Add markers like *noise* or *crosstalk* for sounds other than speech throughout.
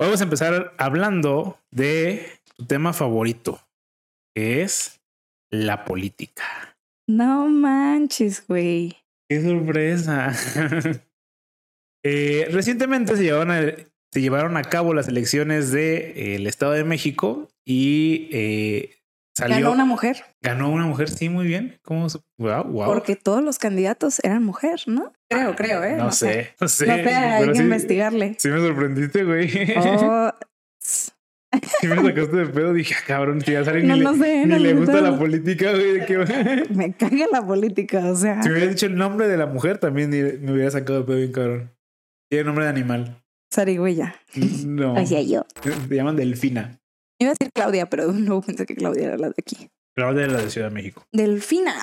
Hoy vamos a empezar hablando de tu tema favorito, que es la política. No manches, güey. ¡Qué sorpresa! *laughs* Eh, recientemente se llevaron, a, se llevaron a cabo las elecciones del de, eh, Estado de México y eh, salió. Ganó una mujer. Ganó una mujer, sí, muy bien. ¿Cómo? Wow, wow. Porque todos los candidatos eran mujer, ¿no? Creo, creo, ¿eh? No, no sé, sé, no sé. No sé, hay que sí, investigarle. Sí, me sorprendiste, güey. Oh, *laughs* Sí me sacaste de pedo, dije, ah, cabrón, si ya sale No, ni, no le, sé, ni no, le gusta la política, güey. que- *laughs* me caga la política, o sea. si me hubiera dicho el nombre de la mujer, también me hubiera sacado de pedo bien, cabrón. Tiene nombre de animal. Zarigüeya. No. Hacía yo. Se llaman Delfina. Iba a decir Claudia, pero *laughs* no pensé que Claudia era la de aquí. Claudia de la de Ciudad de México. Delfina.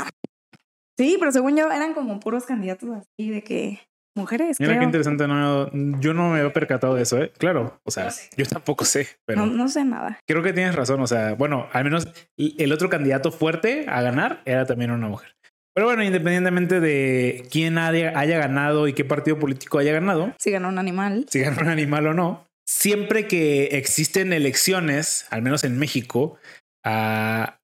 Sí, pero según yo eran como puros candidatos así de que mujeres, Mira qué interesante, no, yo no me había percatado de eso, ¿eh? Claro, o sea, No sé. yo tampoco sé, pero No, no sé nada. creo que tienes razón, o sea, bueno, al menos el otro candidato fuerte a ganar era también una mujer. Pero bueno, independientemente de quién haya, haya ganado y qué partido político haya ganado, Si ganó un animal. si ganó un animal o no, siempre que existen elecciones, al menos en México, ah,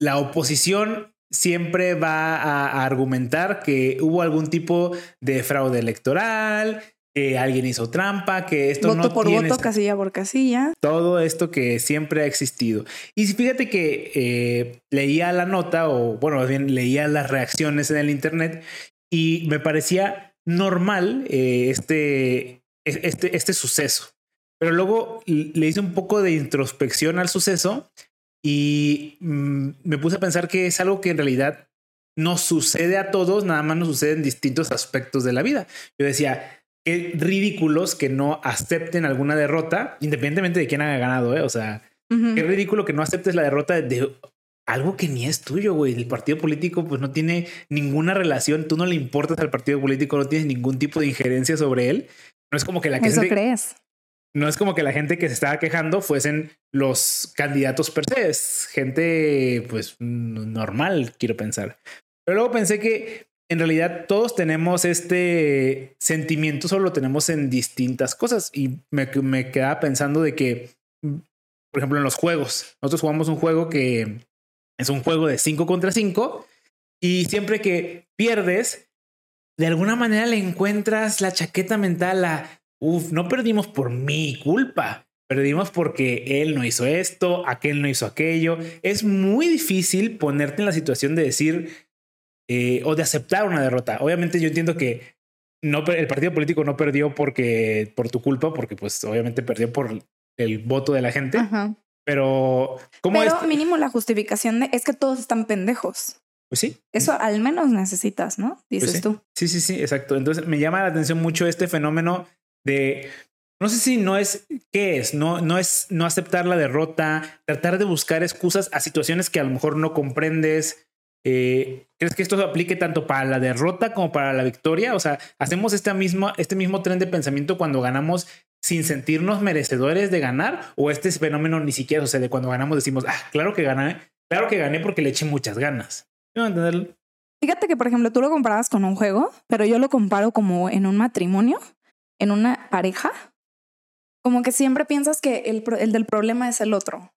la oposición siempre va a, argumentar que hubo algún tipo de fraude electoral, que alguien hizo trampa, que esto voto no por tiene voto, casilla por casilla. todo esto que siempre ha existido. Y fíjate que eh, leía la nota, o bueno, más bien leía las reacciones en el Internet, y me parecía normal eh, este, este, este suceso. Pero luego le hice un poco de introspección al suceso y mm, me puse a pensar que es algo que en realidad no sucede a todos, nada más nos sucede en distintos aspectos de la vida. Yo decía, qué ridículos que no acepten alguna derrota, independientemente de quién haya ganado, ¿eh? O sea, qué ridículo que no aceptes la derrota de algo que ni es tuyo, güey. El partido político pues no tiene ninguna relación, tú no le importas al partido político, no tienes ningún tipo de injerencia sobre él. No es como que la Eso gente, crees. no es como que la gente que se estaba quejando fuesen los candidatos per se, es gente pues normal, quiero pensar. Pero luego pensé que en realidad todos tenemos este sentimiento, solo lo tenemos en distintas cosas y me, me quedaba pensando de que, por ejemplo, en los juegos, nosotros jugamos un juego que es un juego de 5 contra 5 y siempre que pierdes, de alguna manera le encuentras la chaqueta mental a, uff, no perdimos por mi culpa, perdimos porque él no hizo esto, aquel no hizo aquello. Es muy difícil ponerte en la situación de decir eh, o de aceptar una derrota. Obviamente yo entiendo que no, el partido político no perdió porque por tu culpa, porque pues obviamente perdió por el voto de la gente, Ajá. pero ¿cómo Pero es? mínimo la justificación de es que todos están pendejos. Pues sí, Eso al menos necesitas, ¿no? Dices Pues sí. tú. Sí, sí, sí, exacto. Entonces me llama la atención mucho este fenómeno de, no sé si no es, ¿qué es? No, no es no aceptar la derrota, tratar de buscar excusas a situaciones que a lo mejor no comprendes. Eh, ¿Crees que esto aplique tanto para la derrota como para la victoria? O sea, hacemos esta misma, este mismo tren de pensamiento cuando ganamos sin sentirnos merecedores de ganar o este fenómeno ni siquiera sucede cuando ganamos decimos, ah, claro que gané, claro que gané porque le eché muchas ganas. Fíjate que, por ejemplo, tú lo comparabas con un juego, pero yo lo comparo como en un matrimonio, en una pareja. Como que siempre piensas que el, el del problema es el otro.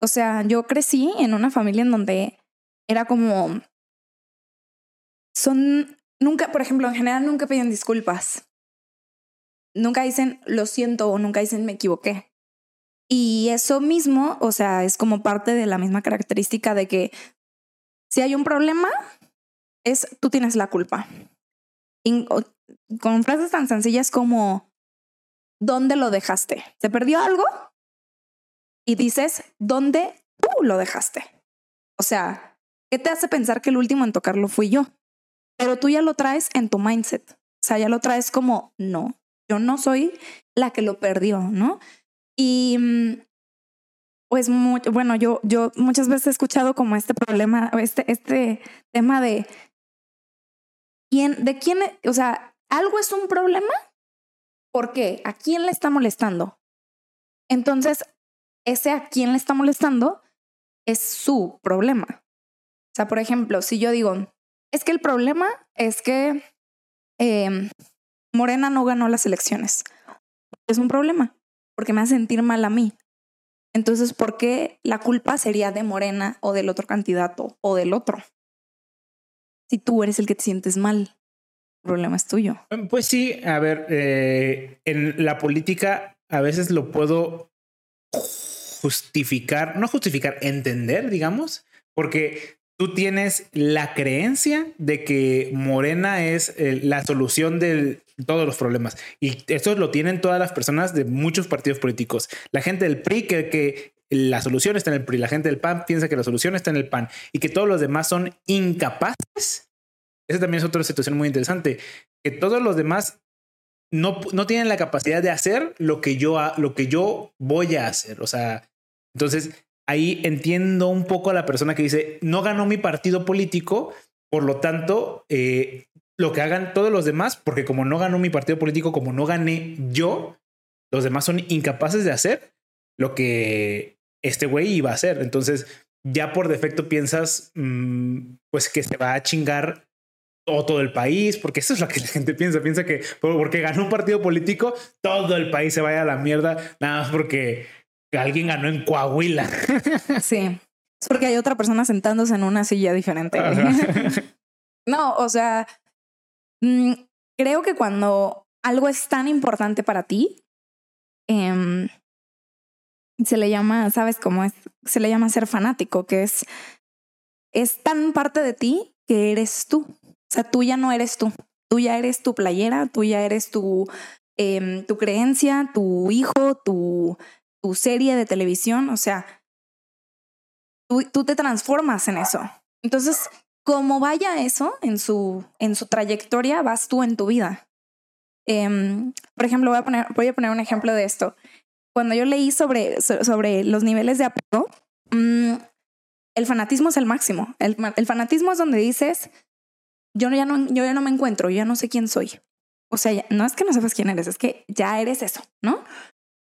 O sea, yo crecí en una familia en donde era como... Son... Nunca, por ejemplo, en general nunca piden disculpas. Nunca dicen lo siento o nunca dicen me equivoqué. Y eso mismo, o sea, es como parte de la misma característica de que si hay un problema, es tú tienes la culpa. Con frases tan sencillas como ¿dónde lo dejaste? ¿Se perdió algo? Y dices ¿dónde tú lo dejaste? O sea, ¿qué te hace pensar que el último en tocarlo fui yo? Pero tú ya lo traes en tu mindset. O sea, ya lo traes como no, yo no soy la que lo perdió, ¿no? Y mm, pues mu- bueno, yo, yo muchas veces he escuchado como este problema, este, este tema de quién, de quién, o sea, algo es un problema. ¿Por qué? ¿A quién le está molestando? Entonces, ese a quién le está molestando es su problema. O sea, por ejemplo, si yo digo, es que el problema es que em, Morena no ganó las elecciones Es un problema, porque me hace sentir mal a mí. Entonces, ¿por qué la culpa sería de Morena o del otro candidato o del otro? Si tú eres el que te sientes mal, el problema es tuyo. Em, pues sí, a ver, eh, en la política a veces lo puedo justificar, no justificar, entender, digamos, porque tú tienes la creencia de que Morena es la solución de todos los problemas. Y eso lo tienen todas las personas de muchos partidos políticos. La gente del PRI que, que la solución está en el PRI, la gente del PAN piensa que la solución está en el PAN y que todos los demás son incapaces. Esa también es otra situación muy interesante, que todos los demás no, no tienen la capacidad de hacer lo que, yo, lo que yo voy a hacer. O sea, entonces ahí entiendo un poco a la persona que dice, no ganó mi partido político, por lo tanto, eh, lo que hagan todos los demás, porque como no ganó mi partido político, como no gané yo, los demás son incapaces de hacer lo que este güey iba a hacer. Entonces, ya por defecto piensas, mm, pues que se va a chingar todo el país, porque eso es lo que *laughs* la gente piensa. Piensa que porque ganó un partido político, todo el país se vaya a la mierda, nada más porque alguien ganó en Coahuila. *laughs* Sí, *laughs* es porque hay otra persona sentándose en una silla diferente. no, o sea, mm, creo que cuando algo es tan importante para ti, em, se le llama, ¿sabes cómo es? Se le llama ser fanático, que es, es tan parte de ti que eres tú. O sea, tú ya no eres tú. Tú ya eres tu playera, tú ya eres tu, em, tu creencia, tu hijo, tu, tu serie de televisión. O sea, tú, tú te transformas en eso. Entonces, como vaya eso en su, en su trayectoria, vas tú en tu vida. Em, por ejemplo, voy a, poner, voy a poner un ejemplo de esto. Cuando yo leí sobre, sobre los niveles de apego, mm, el fanatismo es el máximo. El, fanatismo es donde dices, yo ya, no, yo ya no me encuentro, yo ya no sé quién soy. O sea, no es que no sepas quién eres, es que ya eres eso, ¿no?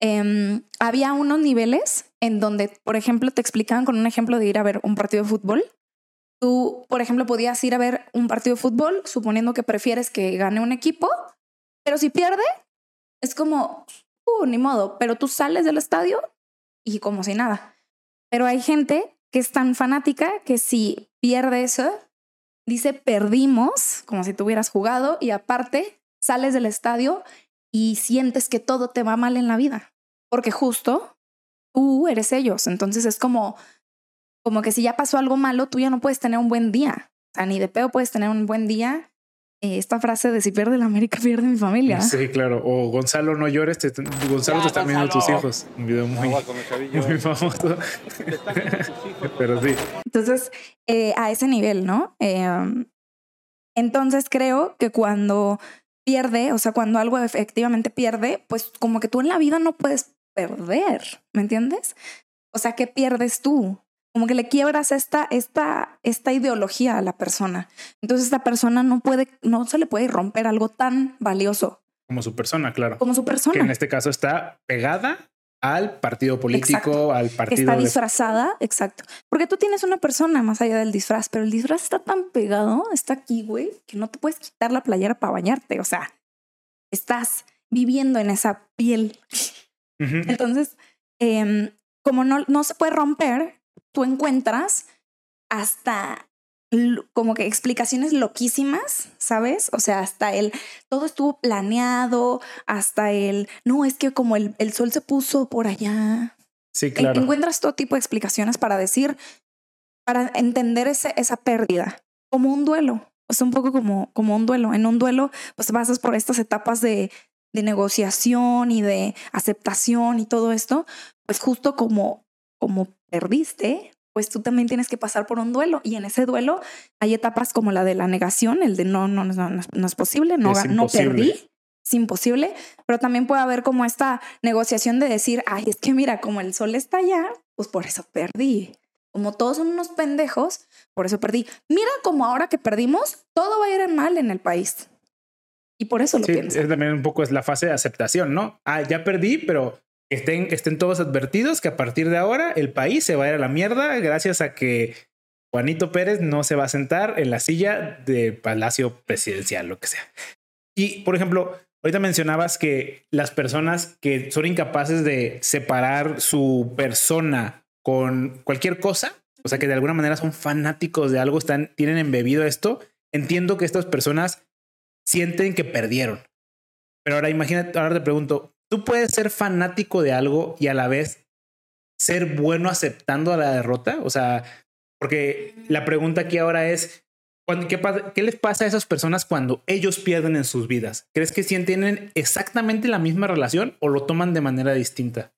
Eh, había unos niveles en donde, por ejemplo, te explicaban con un ejemplo de ir a ver un partido de fútbol. Tú, por ejemplo, podías ir a ver un partido de fútbol suponiendo que prefieres que gane un equipo, pero si pierde, es como, uh, ni modo, pero tú sales del estadio y como si nada. Pero hay gente que es tan fanática que si pierde eso, dice perdimos, como si tuvieras jugado, y aparte sales del estadio y sientes que todo te va mal en la vida, porque justo tú eres ellos. Entonces es como, como que si ya pasó algo malo, tú ya no puedes tener un buen día. O sea, ni de pedo puedes tener un buen día. Eh, esta frase de si pierde la América, *laughs* pierde mi familia. Sí, claro. O Gonzalo, no llores, te, Gonzalo te están viendo tus hijos. Un video muy, muy famoso. *laughs* Pero sí. Entonces, eh, a ese nivel, ¿no? Eh, entonces creo que cuando pierde, o sea, cuando algo efectivamente pierde, pues como que tú en la vida no puedes perder, ¿me entiendes? O sea, ¿qué pierdes tú? Como que le quiebras esta, esta, esta ideología a la persona. Entonces esta persona no puede, no se le puede romper algo tan valioso. Como su persona, claro. Como su persona. Que en este caso está pegada al partido político, al partido. Está disfrazada, exacto. Porque tú tienes una persona más allá del disfraz, pero el disfraz está tan pegado, está aquí, güey, que no te puedes quitar la playera para bañarte. O sea, estás viviendo en esa piel. Entonces, em, como no, no se puede romper, tú encuentras hasta como que explicaciones loquísimas, ¿sabes? O sea, hasta el, todo estuvo planeado, hasta el, no, es que como el, el sol se puso por allá. Sí, claro. Encuentras todo tipo de explicaciones para decir, para entender ese, esa pérdida, como un duelo. O sea, un poco como, como un duelo. En un duelo, pues pasas por estas etapas de, de negociación y de aceptación y todo esto, pues justo como, como perdiste, pues tú también tienes que pasar por un duelo. Y en ese duelo hay etapas como la de la negación, el de no, no, no, no, es posible, no, no perdí, es imposible, pero también puede haber como esta negociación de decir, ay, es que mira, como el sol está allá, pues por eso perdí. Como todos son unos pendejos, por eso perdí. Mira como ahora que perdimos, todo va a ir mal en el país. Y por eso lo sí, pienso. Es también un poco es la fase de aceptación, ¿no? Ah, ya perdí, pero estén, estén todos advertidos que a partir de ahora el país se va a ir a la mierda gracias a que Juanito Pérez no se va a sentar en la silla de Palacio Presidencial, lo que sea. Y, por ejemplo, ahorita mencionabas que las personas que son incapaces de separar su persona con cualquier cosa, o sea, que de alguna manera son fanáticos de algo, están, tienen embebido esto, entiendo que estas personas sienten que perdieron. Pero ahora imagínate, ahora te pregunto, ¿tú puedes ser fanático de algo y a la vez ser bueno aceptando a la derrota? O sea, porque la pregunta aquí ahora es, ¿qué, ¿qué, les pasa a esas personas cuando ellos pierden en sus vidas? ¿Crees que tienen exactamente la misma relación o lo toman de manera distinta?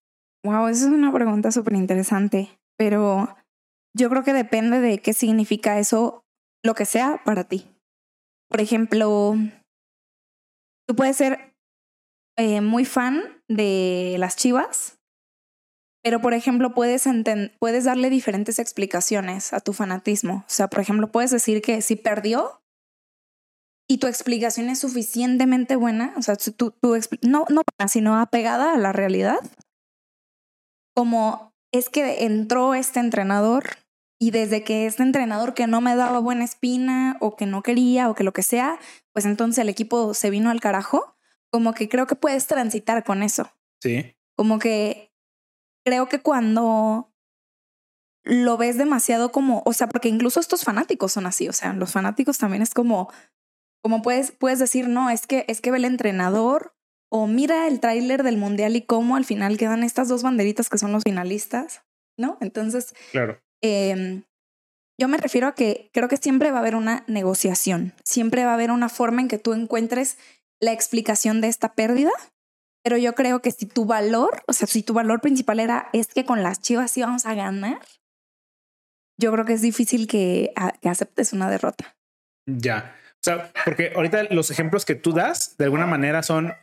Wow, esa es una pregunta súper interesante, pero yo creo que depende de qué significa eso, lo que sea para ti. Por ejemplo, tú puedes ser eh, muy fan de las chivas, pero por ejemplo puedes, puedes darle diferentes explicaciones a tu fanatismo. O sea, por ejemplo, puedes decir que si perdió y tu explicación es suficientemente buena, o sea, tu, tu no, no sino apegada a la realidad, como es que entró este entrenador y desde que este entrenador que no me daba buena espina o que no quería o que lo que sea, pues entonces el equipo se vino al carajo, como que creo que puedes transitar con eso. Sí. Como que creo que cuando lo ves demasiado como, o sea, porque incluso estos fanáticos son así, o sea, los fanáticos también es como, como puedes, puedes decir, no, es que, es que ve el entrenador o mira el tráiler del mundial y cómo al final quedan estas dos banderitas que son los finalistas, ¿no? Entonces, claro. Eh, yo me refiero a que creo que siempre va a haber una negociación, siempre va a haber una forma en que tú encuentres la explicación de esta pérdida, pero yo creo que si tu valor, o sea, si tu valor principal era es que con las chivas íbamos a ganar, yo creo que es difícil que, que aceptes una derrota. Ya. O sea, porque ahorita los ejemplos que tú das de alguna manera son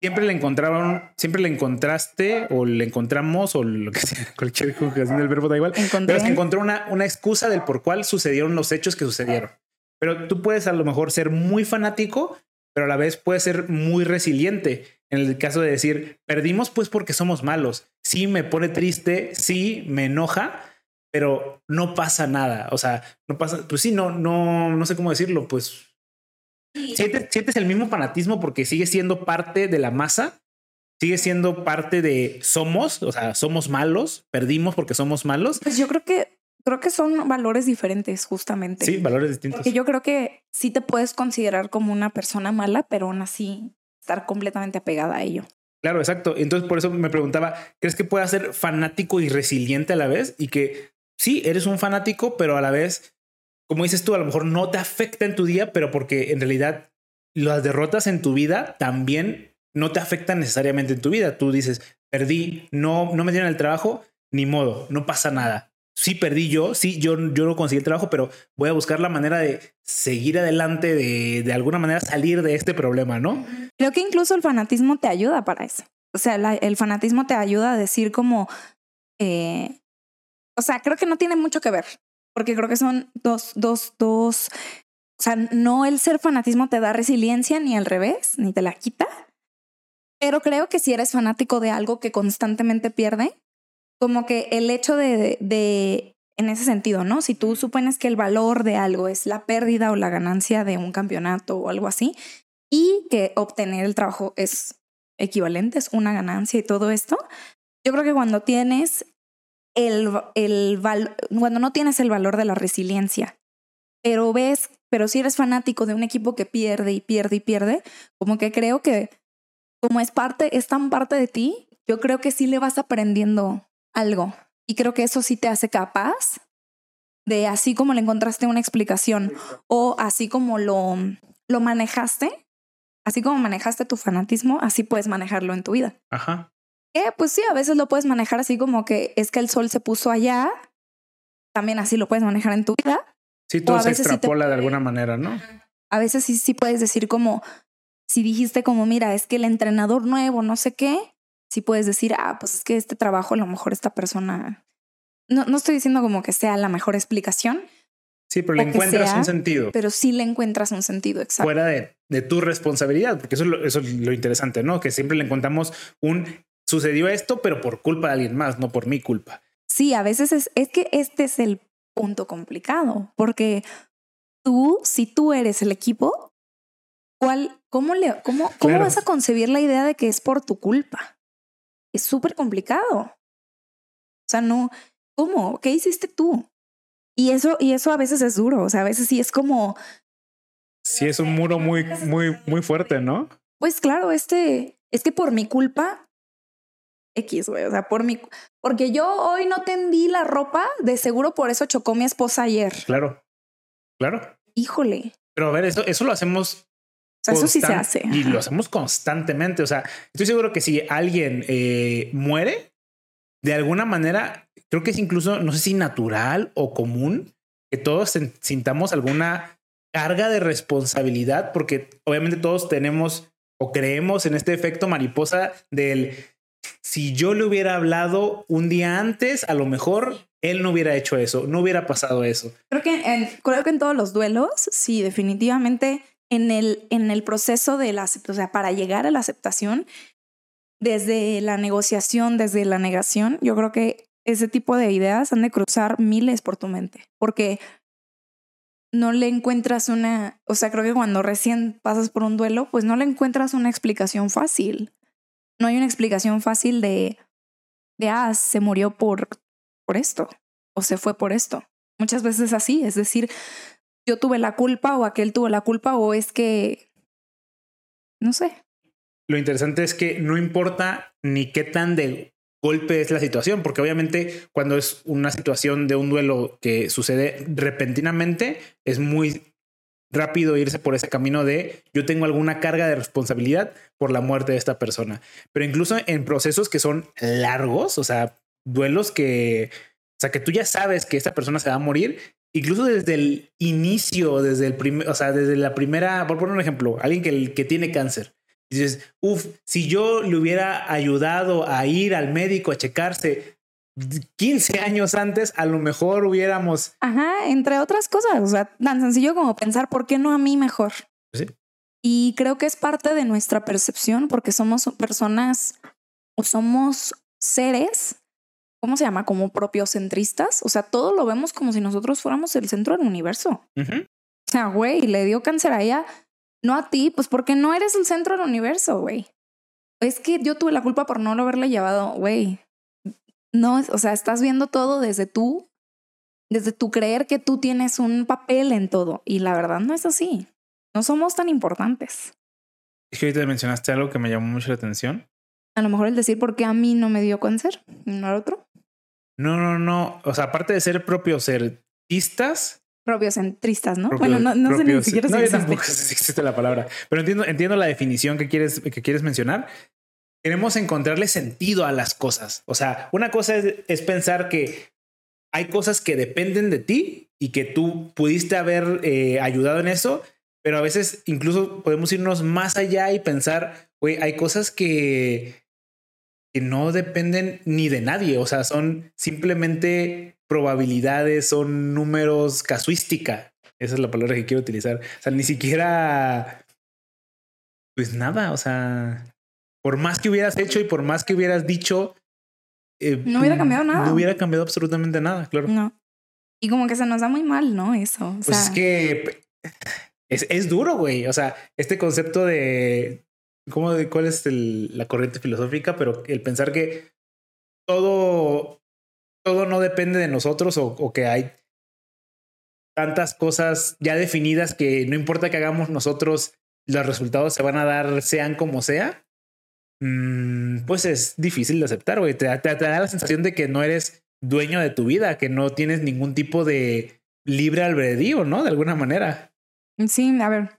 siempre le encontraron, siempre le encontraste o le encontramos o lo que sea, *laughs* cualquier conjugación del verbo da igual. Pero se encontró una, una excusa del por cuál sucedieron los hechos que sucedieron. Pero tú puedes a lo mejor ser muy fanático, pero a la vez puedes ser muy resiliente. En el caso de decir, perdimos pues porque somos malos. Sí me pone triste, sí me enoja, pero no pasa nada. O sea, no pasa, pues sí, no, no, no sé cómo decirlo, pues ¿Sientes, el mismo fanatismo porque sigue siendo parte de la masa? ¿Sigue siendo parte de somos? O sea, somos malos, perdimos porque somos malos. Pues yo creo que creo que son valores diferentes, justamente. Sí, valores distintos. Porque yo creo que sí te puedes considerar como una persona mala, pero aún así estar completamente apegada a ello. Claro, exacto. Entonces, por eso me preguntaba, ¿crees que puedas ser fanático y resiliente a la vez? Y que sí, eres un fanático, pero a la vez como dices tú, a lo mejor no te afecta en tu día, pero porque en realidad las derrotas en tu vida también no te afectan necesariamente en tu vida. Tú dices, perdí, no, no me dieron el trabajo, ni modo, no pasa nada. Sí perdí yo, sí, yo, yo no conseguí el trabajo, pero voy a buscar la manera de seguir adelante, de, de alguna manera salir de este problema, ¿no? Creo que incluso el fanatismo te ayuda para eso. O sea, el fanatismo te ayuda a decir como, eh, o sea, creo que no tiene mucho que ver porque creo que son dos, dos, dos, o sea, no el ser fanatismo te da resiliencia ni al revés, ni te la quita, pero creo que si eres fanático de algo que constantemente pierde, como que el hecho de, de, en ese sentido, ¿no? Si tú supones que el valor de algo es la pérdida o la ganancia de un campeonato o algo así, y que obtener el trabajo es equivalente, es una ganancia y todo esto, yo creo que cuando tienes el, el cuando no tienes el valor de la resiliencia, pero ves, pero si eres fanático de un equipo que pierde y pierde y pierde, como que creo que como es parte, es tan parte de ti, yo creo que sí le vas aprendiendo algo. Y creo que eso sí te hace capaz de así como le encontraste una explicación o así como lo, lo manejaste, así como manejaste tu fanatismo, así puedes manejarlo en tu vida. Ajá pues sí, a veces lo puedes manejar así como que es que el sol se puso allá, también así lo puedes manejar en tu vida. Sí, todo se extrapola de alguna manera, ¿no? A veces sí, sí puedes decir como, si dijiste como, mira, es que el entrenador nuevo, no sé qué, sí puedes decir, ah, pues es que este trabajo a lo mejor esta persona, no, no estoy diciendo como que sea la mejor explicación. Sí, pero le encuentras un sentido. Pero sí le encuentras un sentido, exacto. Fuera de, de tu responsabilidad, porque eso es, lo, eso es lo interesante, ¿no? Que siempre le encontramos un sucedió esto, pero por culpa de alguien más, no por mi culpa. Sí, a veces es, es que este es el punto complicado, porque tú, si tú eres el equipo, ¿cuál, cómo, le, cómo, cómo vas a concebir la idea de que es por tu culpa? Es súper complicado. O sea, no, ¿cómo? ¿Qué hiciste tú? Y eso, y eso a veces es duro. O sea, a veces sí es como. Sí, es un muro muy, muy, muy fuerte, ¿no? Pues claro, este es que por mi culpa X, güey. O sea, por mi. Porque yo hoy no tendí la ropa, de seguro por eso chocó mi esposa ayer. Claro. Claro. Híjole. Pero a ver, eso, eso lo hacemos. Sea, eso sí se hace. Y lo hacemos constantemente. O sea, estoy seguro que si alguien eh, muere, de alguna manera, creo que es incluso, no sé si natural o común, que todos sintamos alguna carga de responsabilidad, porque obviamente todos tenemos o creemos en este efecto mariposa del si yo le hubiera hablado un día antes, a lo mejor él no hubiera hecho eso, no hubiera pasado eso. Creo que en, creo que en todos los duelos, sí, definitivamente en el, en el proceso de la o sea, para llegar a la aceptación, desde la negociación, desde la negación, yo creo que ese tipo de ideas han de cruzar miles por tu mente, porque no le encuentras una, o sea, creo que cuando recién pasas por un duelo, pues no le encuentras una explicación fácil no hay una explicación fácil de, de, ah, se murió por, por esto o se fue por esto. Muchas veces así, es decir, yo tuve la culpa o aquel tuvo la culpa o es que, no sé. Lo interesante es que no importa ni qué tan de golpe es la situación, porque obviamente cuando es una situación de un duelo que sucede repentinamente, es muy rápido irse por ese camino de yo tengo alguna carga de responsabilidad por la muerte de esta persona. Pero incluso en procesos que son largos, o sea, duelos que, o sea, que tú ya sabes que esta persona se va a morir, incluso desde el inicio, desde el primer, o sea, desde la primera, por poner un ejemplo, alguien que, que tiene cáncer. Dices, uff, si yo le hubiera ayudado a ir al médico a checarse 15 años antes, a lo mejor hubiéramos. Ajá, entre otras cosas. O sea, tan sencillo como pensar, ¿por qué no a mí mejor? Sí. Y creo que es parte de nuestra percepción porque somos personas o somos seres, ¿cómo se llama? Como propiocentristas. O sea, todo lo vemos como si nosotros fuéramos el centro del universo. O sea, güey, le dio cáncer a ella, no a ti, pues porque no eres el centro del universo, güey. Es que yo tuve la culpa por no lo haberle llevado, güey no, o sea, estás viendo todo desde tú, desde tu creer que tú tienes un papel en todo. Y la verdad no es así. No somos tan importantes. Es que ahorita mencionaste algo que me llamó mucho la atención. A lo mejor el decir por qué a mí no me dio cáncer, no al otro. No, no, no. O sea, aparte de ser propiocentistas. Propiocentristas, ¿no? bueno, no, no sé ni siquiera si no, tampoco *laughs* existe la palabra. Pero entiendo, entiendo la definición que quieres, que quieres mencionar queremos encontrarle sentido a las cosas. O sea, una cosa es, pensar que hay cosas que dependen de ti y que tú pudiste haber eh, ayudado en eso, pero a veces incluso podemos irnos más allá y pensar, güey, hay cosas que, que no dependen ni de nadie, o sea, son simplemente probabilidades, son números, casuística. Esa es la palabra que quiero utilizar. O sea, ni siquiera, pues nada, o sea, por más que hubieras hecho y por más que hubieras dicho, eh, no hubiera cambiado nada. No hubiera cambiado absolutamente nada, claro. No. Y como que se nos da muy mal, ¿no? Eso. pues es que es, es duro, güey. O sea, este concepto de cómo cuál es la corriente filosófica, pero el pensar que todo, todo no depende de nosotros o, o que hay tantas cosas ya definidas que no importa que hagamos nosotros, los resultados se van a dar sean como sea. Mm, pues es difícil de aceptar, güey. Te, te, da la sensación de que no eres dueño de tu vida, que no tienes ningún tipo de libre albedrío, ¿no? De alguna manera. Sí, a ver.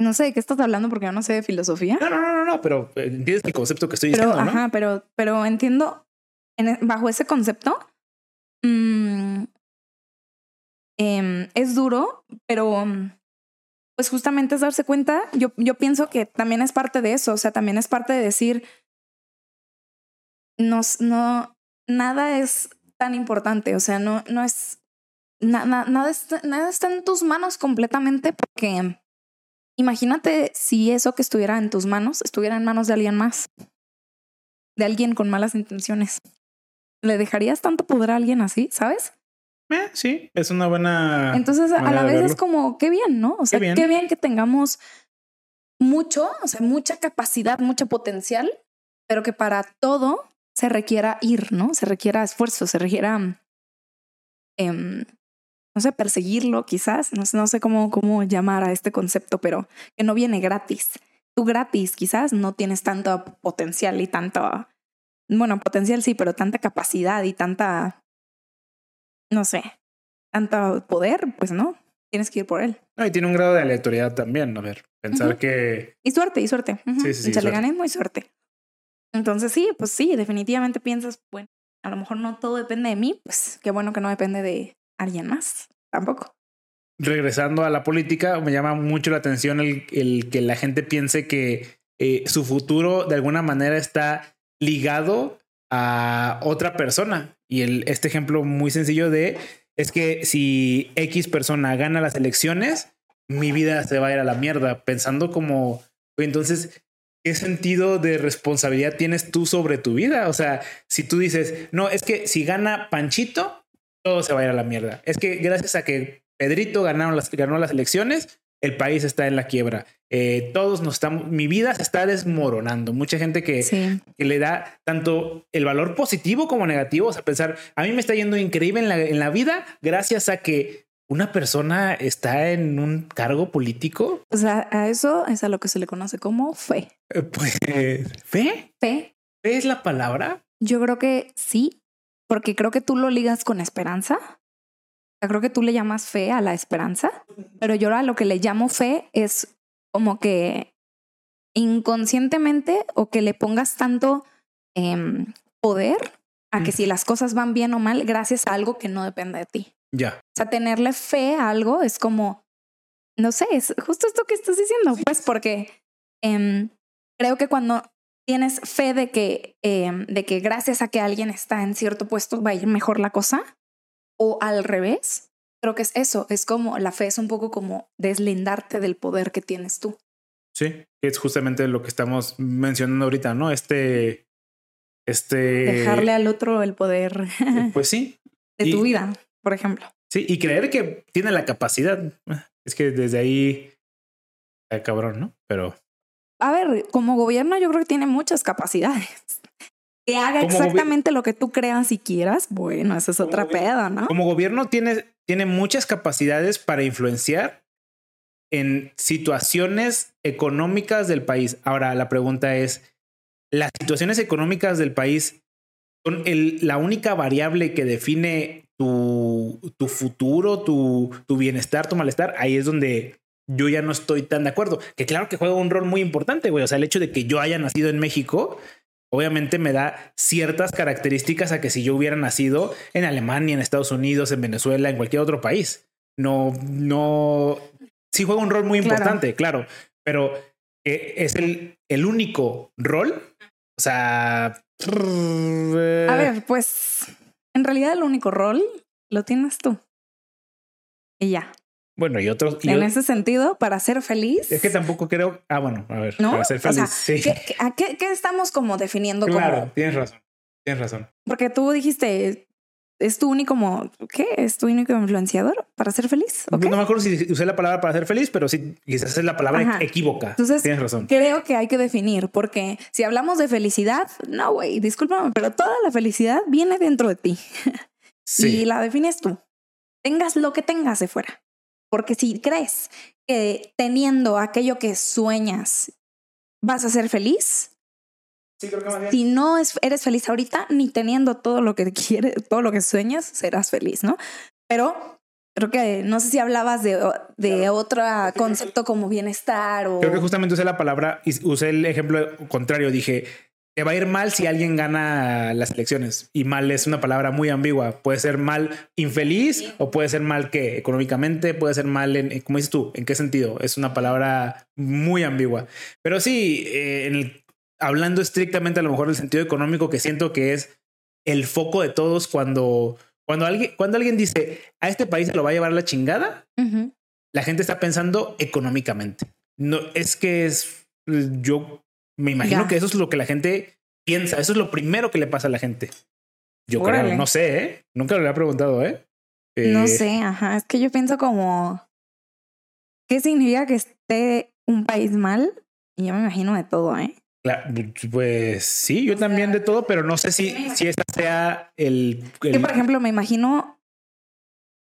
No sé de qué estás hablando porque yo no sé de filosofía. No, no, no, no, pero eh, entiendes el concepto que estoy diciendo, ¿no? Pero, pero entiendo en, e, bajo ese concepto. Mmm, es duro, pero pues justamente es darse cuenta, yo, yo pienso que también es parte de eso, o sea, también es parte de decir, nos, no, nada es tan importante, o sea, no, no es, nada, nada, está, nada está en tus manos completamente porque imagínate si eso que estuviera en tus manos estuviera en manos de alguien más, de alguien con malas intenciones. ¿Le dejarías tanto poder a alguien así, sabes? Eh, sí, es una buena. Entonces, a la vez es como, qué bien, ¿no? O sea, qué bien. que tengamos mucho, o sea, mucha capacidad, mucho potencial, pero que para todo se requiera ir, ¿no? Se requiera esfuerzo, se requiera, em, no sé, perseguirlo quizás, no sé, no sé cómo, cómo llamar a este concepto, pero que no viene gratis. Tú gratis quizás no tienes tanto potencial y tanto, bueno, potencial sí, pero tanta capacidad y tanta, no sé, tanto poder, pues no, tienes que ir por él. No, y tiene un grado de aleatoriedad también, a ver, pensar que... Y suerte, y suerte. Sí, sí, sí. Se le gané muy suerte. Entonces sí, pues sí, definitivamente piensas, bueno, a lo mejor no todo depende de mí, pues qué bueno que no depende de alguien más, tampoco. Regresando a la política, me llama mucho la atención el, el que la gente piense que eh, su futuro de alguna manera está ligado a otra persona. Y el, este ejemplo muy sencillo de es que si X persona gana las elecciones, mi vida se va a ir a la mierda, pensando como, entonces, ¿qué sentido de responsabilidad tienes tú sobre tu vida? O sea, si tú dices, no, es que si gana Panchito, todo se va a ir a la mierda. Es que gracias a que Pedrito ganaron las, ganó las elecciones, el país está en la quiebra. Eh, todos nos estamos, mi vida se está desmoronando. Mucha gente que, que, le da tanto el valor positivo como negativo. O sea, pensar, a mí me está yendo increíble en la, en la vida gracias a que una persona está en un cargo político. O sea, a eso es a lo que se le conoce como fe. Eh, pues, ¿fe? Fe. ¿Fe es la palabra? Yo creo que sí, porque creo que tú lo ligas con esperanza. creo que tú le llamas fe a la esperanza, pero yo a lo que le llamo fe es como que inconscientemente o que le pongas tanto em, poder a que si las cosas van bien o mal gracias a algo que no depende de ti. Ya. O sea, tenerle fe a algo es como, no sé, es justo esto que estás diciendo, pues porque em, creo que cuando tienes fe de que, em, de que gracias a que alguien está en cierto puesto va a ir mejor la cosa, o al revés, Creo que es eso, es como la fe es un poco como deslindarte del poder que tienes tú. Sí, es justamente lo que estamos mencionando ahorita, ¿no? Este, este. Dejarle al otro el poder. Pues sí. *laughs* de tu vida, por ejemplo. Sí, y creer que tiene la capacidad. Es que desde ahí, cabrón, ¿no? Pero. A ver, como gobierno yo creo que tiene muchas capacidades que haga exactamente lo que tú creas y quieras, bueno, esa es otra peda, ¿no? Como gobierno tiene, tiene muchas capacidades para influenciar en situaciones económicas del país. Ahora, la pregunta es, ¿las situaciones económicas del país son el, la única variable que define tu, tu futuro, tu, tu bienestar, tu malestar? Ahí es donde yo ya no estoy tan de acuerdo. Que claro que juega un rol muy importante, güey. O sea, el hecho de que yo haya nacido en México obviamente me da ciertas características a que si yo hubiera nacido en Alemania, en Estados Unidos, en Venezuela, en cualquier otro país. No, no, sí juega un rol muy importante, claro, pero eh, es el, el único rol. O sea... A ver, pues en realidad el único rol lo tienes tú. Y ya. Bueno, y otros. en ese sentido, para ser feliz. Es que tampoco creo. Ah, bueno, a ver. Para ser feliz. sí. ¿qué, a qué, estamos como definiendo claro, tienes razón. Tienes razón. Porque tú dijiste, es tu único, ¿qué? ¿Es tu único influenciador para ser feliz? No me acuerdo si usé la palabra para ser feliz, pero sí, quizás es la palabra equívoca. Entonces, tienes razón. Creo que hay que definir, porque si hablamos de felicidad, no, güey, discúlpame, pero toda la felicidad viene dentro de ti. *laughs* Sí. Y la defines tú. Tengas lo que tengas de fuera. Porque si crees que teniendo aquello que sueñas vas a ser feliz, si no eres feliz ahorita, ni teniendo todo lo que quieres, todo lo que sueñas, serás feliz, ¿no? Pero creo que no sé si hablabas de, de otro concepto como bienestar o... Creo que justamente usé la palabra, y usé el ejemplo contrario, dije, te va a ir mal si alguien gana las elecciones. Y mal es una palabra muy ambigua. Puede ser mal infeliz o puede ser mal que económicamente, puede ser mal en, como dices tú, ¿en qué sentido? Es una palabra muy ambigua. Pero sí, eh, hablando estrictamente a lo mejor del sentido económico, que siento que es el foco de todos cuando, cuando, alguien, cuando alguien dice a este país se lo va a llevar la chingada, la gente está pensando económicamente. No es que es yo me imagino que eso es lo que la gente piensa. Eso es lo primero que le pasa a la gente. Yo creo, no sé, ¿eh? Nunca lo había preguntado, ¿eh? No eh, sé, ajá. Es que yo pienso como, ¿qué significa que esté un país mal? Y yo me imagino de todo, ¿eh? pues sí, yo también de todo, pero no sé si, si esta sea el, Que, por ejemplo, me imagino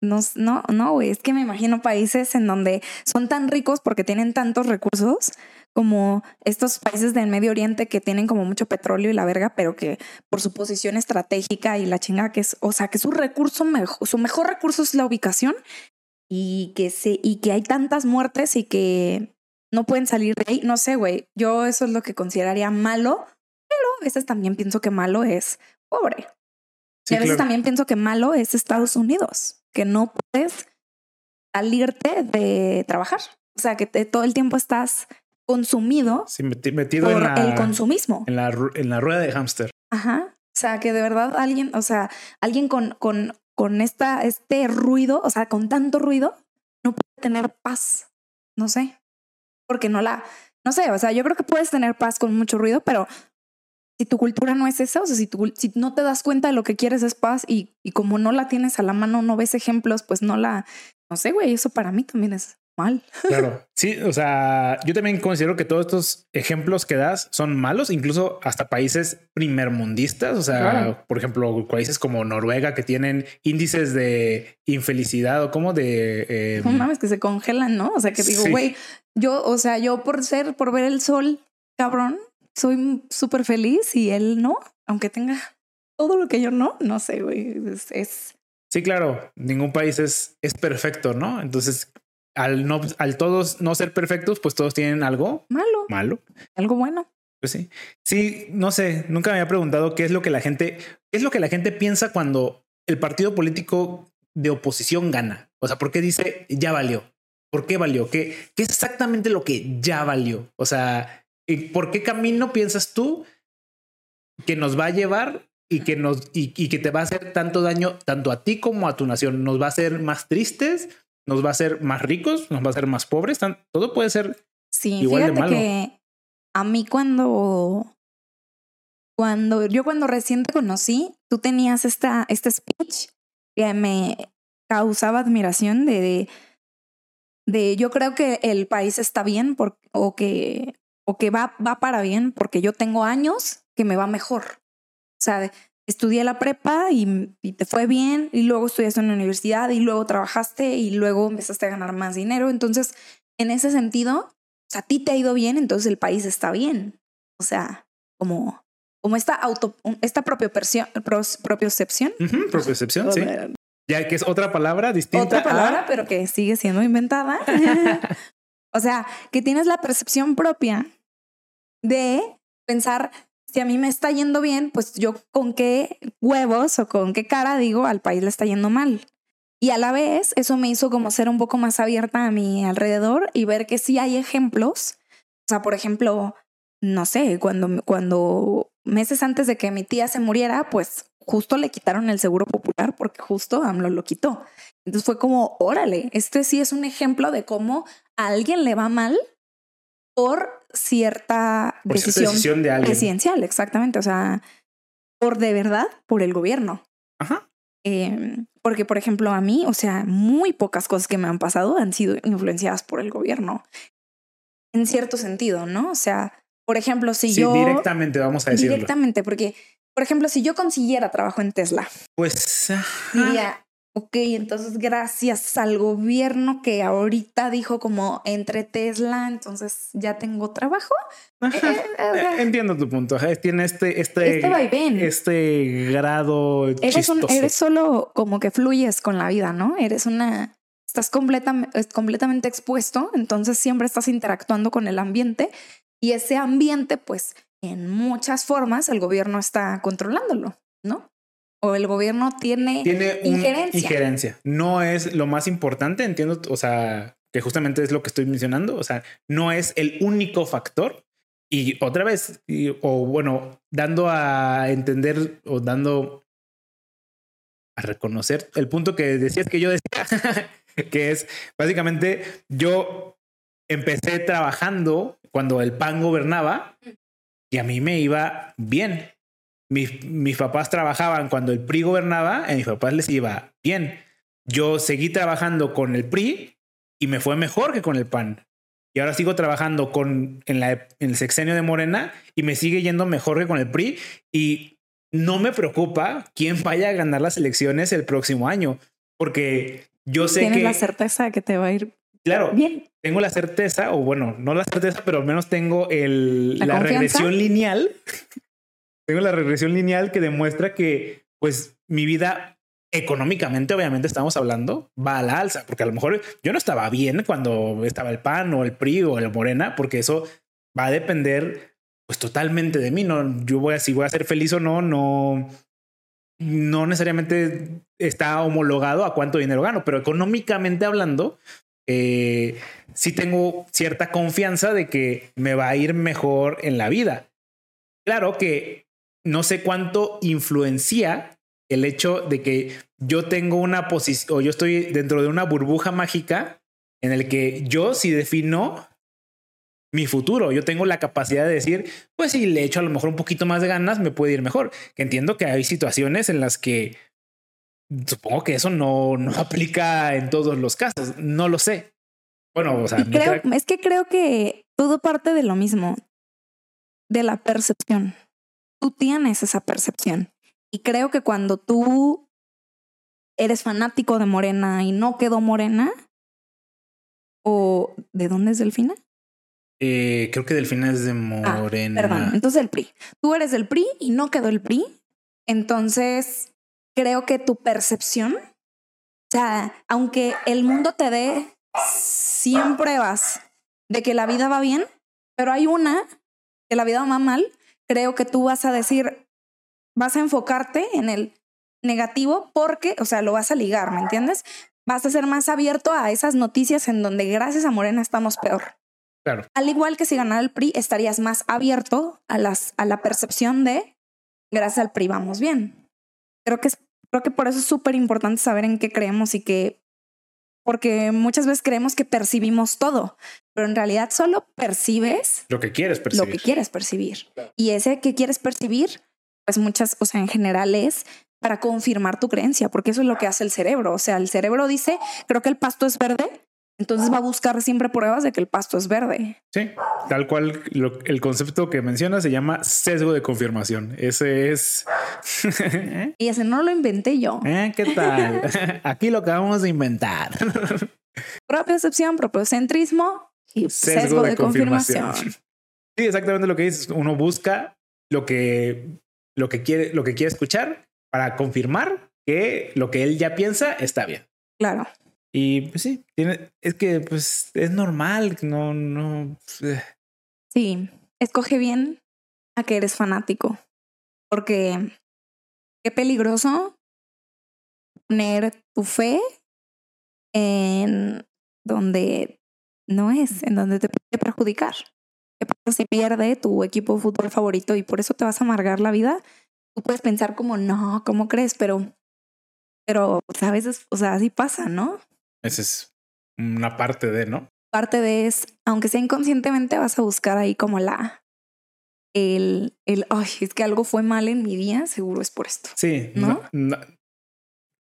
no, no, no, güey, es que me imagino países en donde son tan ricos porque tienen tantos recursos como estos países del Medio Oriente que tienen como mucho petróleo y la verga, pero que por su posición estratégica y la chinga que es, o sea, que su recurso, su mejor recurso es la ubicación y que, se, y que hay tantas muertes y que no pueden salir de ahí. No sé, güey, yo eso es lo que consideraría malo, pero a veces también pienso que malo es pobre. y a veces también pienso que malo es Estados Unidos que no puedes salirte de trabajar. O sea, que todo el tiempo estás consumido metido por en el consumismo. En la, en la rueda de hámster. Ajá. O sea, que de verdad alguien, o sea, alguien con, con, con esta, este ruido, o sea, con tanto ruido, no puede tener paz. No sé. Porque no la, no sé, o sea, yo creo que puedes tener paz con mucho ruido, pero si tu cultura no es esa, o sea, si, tu, si no te das cuenta de lo que quieres es paz y, y como no la tienes a la mano, no ves ejemplos, pues no la, no sé, güey, eso para mí también es mal. Claro, *laughs* sí, o sea, yo también considero que todos estos ejemplos que das son malos, incluso hasta países primermundistas, o sea, por ejemplo, países como Noruega que tienen índices de infelicidad o como de... Eh, no mames, que se congelan, ¿no? O sea, que digo, güey, yo, o sea, yo por ser, por ver el sol, cabrón, soy súper feliz y él no, aunque tenga todo lo que yo no, no sé, güey, es, Sí, claro, ningún país es, es perfecto, ¿no? Entonces, al no, al todos no ser perfectos, pues todos tienen algo malo. Malo. Algo bueno. Pues sí. Sí, no sé, nunca me había preguntado qué es lo que la gente, qué es lo que la gente piensa cuando el partido político de oposición gana. O sea, ¿por qué dice ya valió? ¿Por qué valió? ¿Qué, qué es exactamente lo que ya valió? O sea, ¿Y por qué camino piensas tú que nos va a llevar y que nos y, que te va a hacer tanto daño tanto a ti como a tu nación? ¿Nos va a hacer más tristes? ¿Nos va a hacer más ricos? ¿Nos va a hacer más pobres? Todo puede ser sí, igual de malo. que a mí cuando cuando yo cuando recién te conocí, tú tenías esta este speech que me causaba admiración de, de, de yo creo que el país está bien por, o que o que va, va para bien porque yo tengo años que me va mejor. O sea, estudié la prepa y, te fue bien y luego estudiaste en la universidad y luego trabajaste y luego empezaste a ganar más dinero. Entonces, en ese sentido, a ti te ha ido bien, entonces el país está bien. O sea, como, como esta auto, esta propia propiocepción. propiocepción, sí. Ya que es otra palabra distinta. Otra palabra, pero que sigue siendo inventada. *laughs* o sea, que tienes la percepción propia de pensar, si a mí me está yendo bien, pues yo con qué huevos o con qué cara digo al país le está yendo mal. Y a la vez eso me hizo como ser un poco más abierta a mi alrededor y ver que sí hay ejemplos. O sea, por ejemplo, no sé, cuando, cuando meses antes de que mi tía se muriera, pues justo le quitaron el seguro popular porque justo AMLO lo quitó. Entonces fue como, órale, este sí es un ejemplo de cómo a alguien le va mal por cierta decisión, de presidencial, exactamente. O sea, por de verdad, por el gobierno. Ajá. Em, porque, por ejemplo, a mí, o sea, muy pocas cosas que me han pasado han sido influenciadas por el gobierno. En cierto sentido, ¿no? O sea, por ejemplo, si sí, yo... Directamente, vamos a decirlo. Directamente, porque, por ejemplo, si yo consiguiera trabajo en Tesla. Pues... Diría, Ok, entonces gracias al gobierno que ahorita dijo como entre Tesla, entonces ya tengo trabajo. Eh, eh, eh, entiendo tu punto. Tiene este, este, este, este grado. Eres, eres solo como que fluyes con la vida, ¿no? Eres una, estás completamente expuesto, entonces siempre estás interactuando con el ambiente y ese ambiente, pues en muchas formas el gobierno está controlándolo, ¿no? O el gobierno tiene, tiene injerencia. injerencia. No es lo más importante, entiendo, o sea, que justamente es lo que estoy mencionando, o sea, no es el único factor. Y otra vez, o bueno, dando a entender o dando a reconocer el punto que decías que yo decía, *laughs* que es básicamente yo empecé trabajando cuando el PAN gobernaba y a mí me iba bien mis, mis papás trabajaban cuando el PRI gobernaba, a mis papás les iba bien. Yo seguí trabajando con el PRI y me fue mejor que con el PAN. y ahora sigo trabajando con en, la, en el sexenio de Morena y me sigue yendo mejor que con el PRI y no me preocupa quién vaya a ganar las elecciones el próximo año, porque yo sé Tienes que la certeza de que te va a ir claro, bien. tengo la certeza, o bueno, no la certeza, pero al menos tengo el, ¿La regresión lineal. Tengo la regresión lineal que demuestra que, pues, mi vida económicamente, obviamente estamos hablando, va a la alza, porque a lo mejor yo no estaba bien cuando estaba el PAN o el PRI o el Morena, porque eso va a depender, pues, totalmente de mí. No, yo voy a, si voy a ser feliz o no, no, no necesariamente está homologado a cuánto dinero gano, pero económicamente hablando, eh, sí tengo cierta confianza de que me va a ir mejor en la vida. Claro que no sé cuánto influencia el hecho de que yo tengo una posición o yo estoy dentro de una burbuja mágica en el que yo sí defino mi futuro. Yo tengo la capacidad de decir, pues si le echo a lo mejor un poquito más de ganas, me puede ir mejor. Que entiendo que hay situaciones en las que supongo que eso no, no *laughs* aplica en todos los casos. No lo sé. Bueno, o sea, creo, es que creo que todo parte de lo mismo, de la percepción. Tú tienes esa percepción. Y creo que cuando tú eres fanático de Morena y no quedó Morena, o ¿de dónde es Delfina? eh, creo que Delfina es de Ah, Morena. Perdón, entonces el PRI. Tú eres del PRI y no quedó el PRI. Entonces, creo que tu percepción, o sea, aunque el mundo te dé 100 pruebas de que la vida va bien, pero hay una que la vida va mal, creo que tú vas a decir, vas a enfocarte en el negativo porque, o sea, lo vas a ligar, ¿me entiendes? Vas a ser más abierto a esas noticias en donde gracias a Morena estamos peor. Claro. Al igual que si ganara el PRI, estarías más abierto a, las, a la percepción de gracias al PRI vamos bien. Creo que, es, creo que por eso es súper importante saber en qué creemos y que, porque muchas veces creemos que percibimos todo, pero en realidad solo percibes Lo que quieres lo percibir. que quieres percibir. Y ese que quieres percibir, pues muchas, o sea, en general es para confirmar tu creencia, porque eso es lo que hace el cerebro. O sea, el cerebro dice, creo que el pasto es verde, entonces va a buscar siempre pruebas de que el pasto es verde. Sí, tal cual lo- el concepto que menciona se llama sesgo de confirmación. Ese es. *laughs* Y ese no lo inventé yo. ¿Eh? ¿Qué tal? *laughs* Aquí lo acabamos de inventar. Propia excepción, propio-centrismo y sesgo, de, confirmación. *laughs* Sí, exactamente lo que dices. Uno busca lo que, lo que quiere, lo que quiere escuchar para confirmar que lo que él ya piensa está bien. Claro. Y pues sí, tiene, es que pues es normal, no, no. eh, Sí, escoge bien a que eres fanático, porque qué peligroso poner tu fe en donde no es, en donde te puede perjudicar. ¿Qué pasa si pierde tu equipo de fútbol favorito y por eso te vas a amargar la vida? Tú puedes pensar como, no, ¿cómo crees? Pero, pero pues, a veces, o sea, así pasa, ¿no? Esa es una parte de, ¿no? parte de es, aunque sea inconscientemente, vas a buscar ahí como la, el, el, ay, es que algo fue mal en mi día, seguro es por esto. Sí, ¿No? no- no-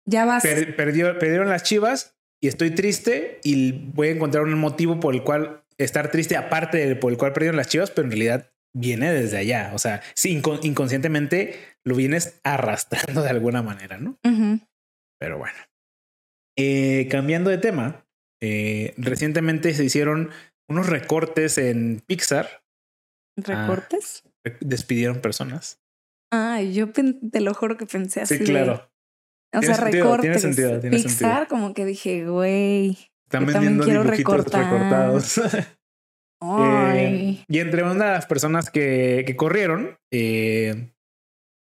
Ya vas, per- perdió, perdieron las chivas y estoy triste y voy a encontrar un motivo por el cual estar triste, aparte del por el cual perdieron las chivas, pero en realidad viene desde allá. O sea, sí, incon- inconscientemente lo vienes arrastrando de alguna manera, ¿no? Pero bueno. Eh, cambiando de tema, eh, recientemente se hicieron unos recortes en Pixar. recortes. Despidieron personas. Ay, yo te lo juro que pensé así. Sí, claro. O sea, sentido, recortes. tiene sentido, tiene Pixar, sentido. como que dije, güey. Están Yo también quiero dibujitos recortar. recortados. *laughs* Eh, y entre una de las personas que, que corrieron eh,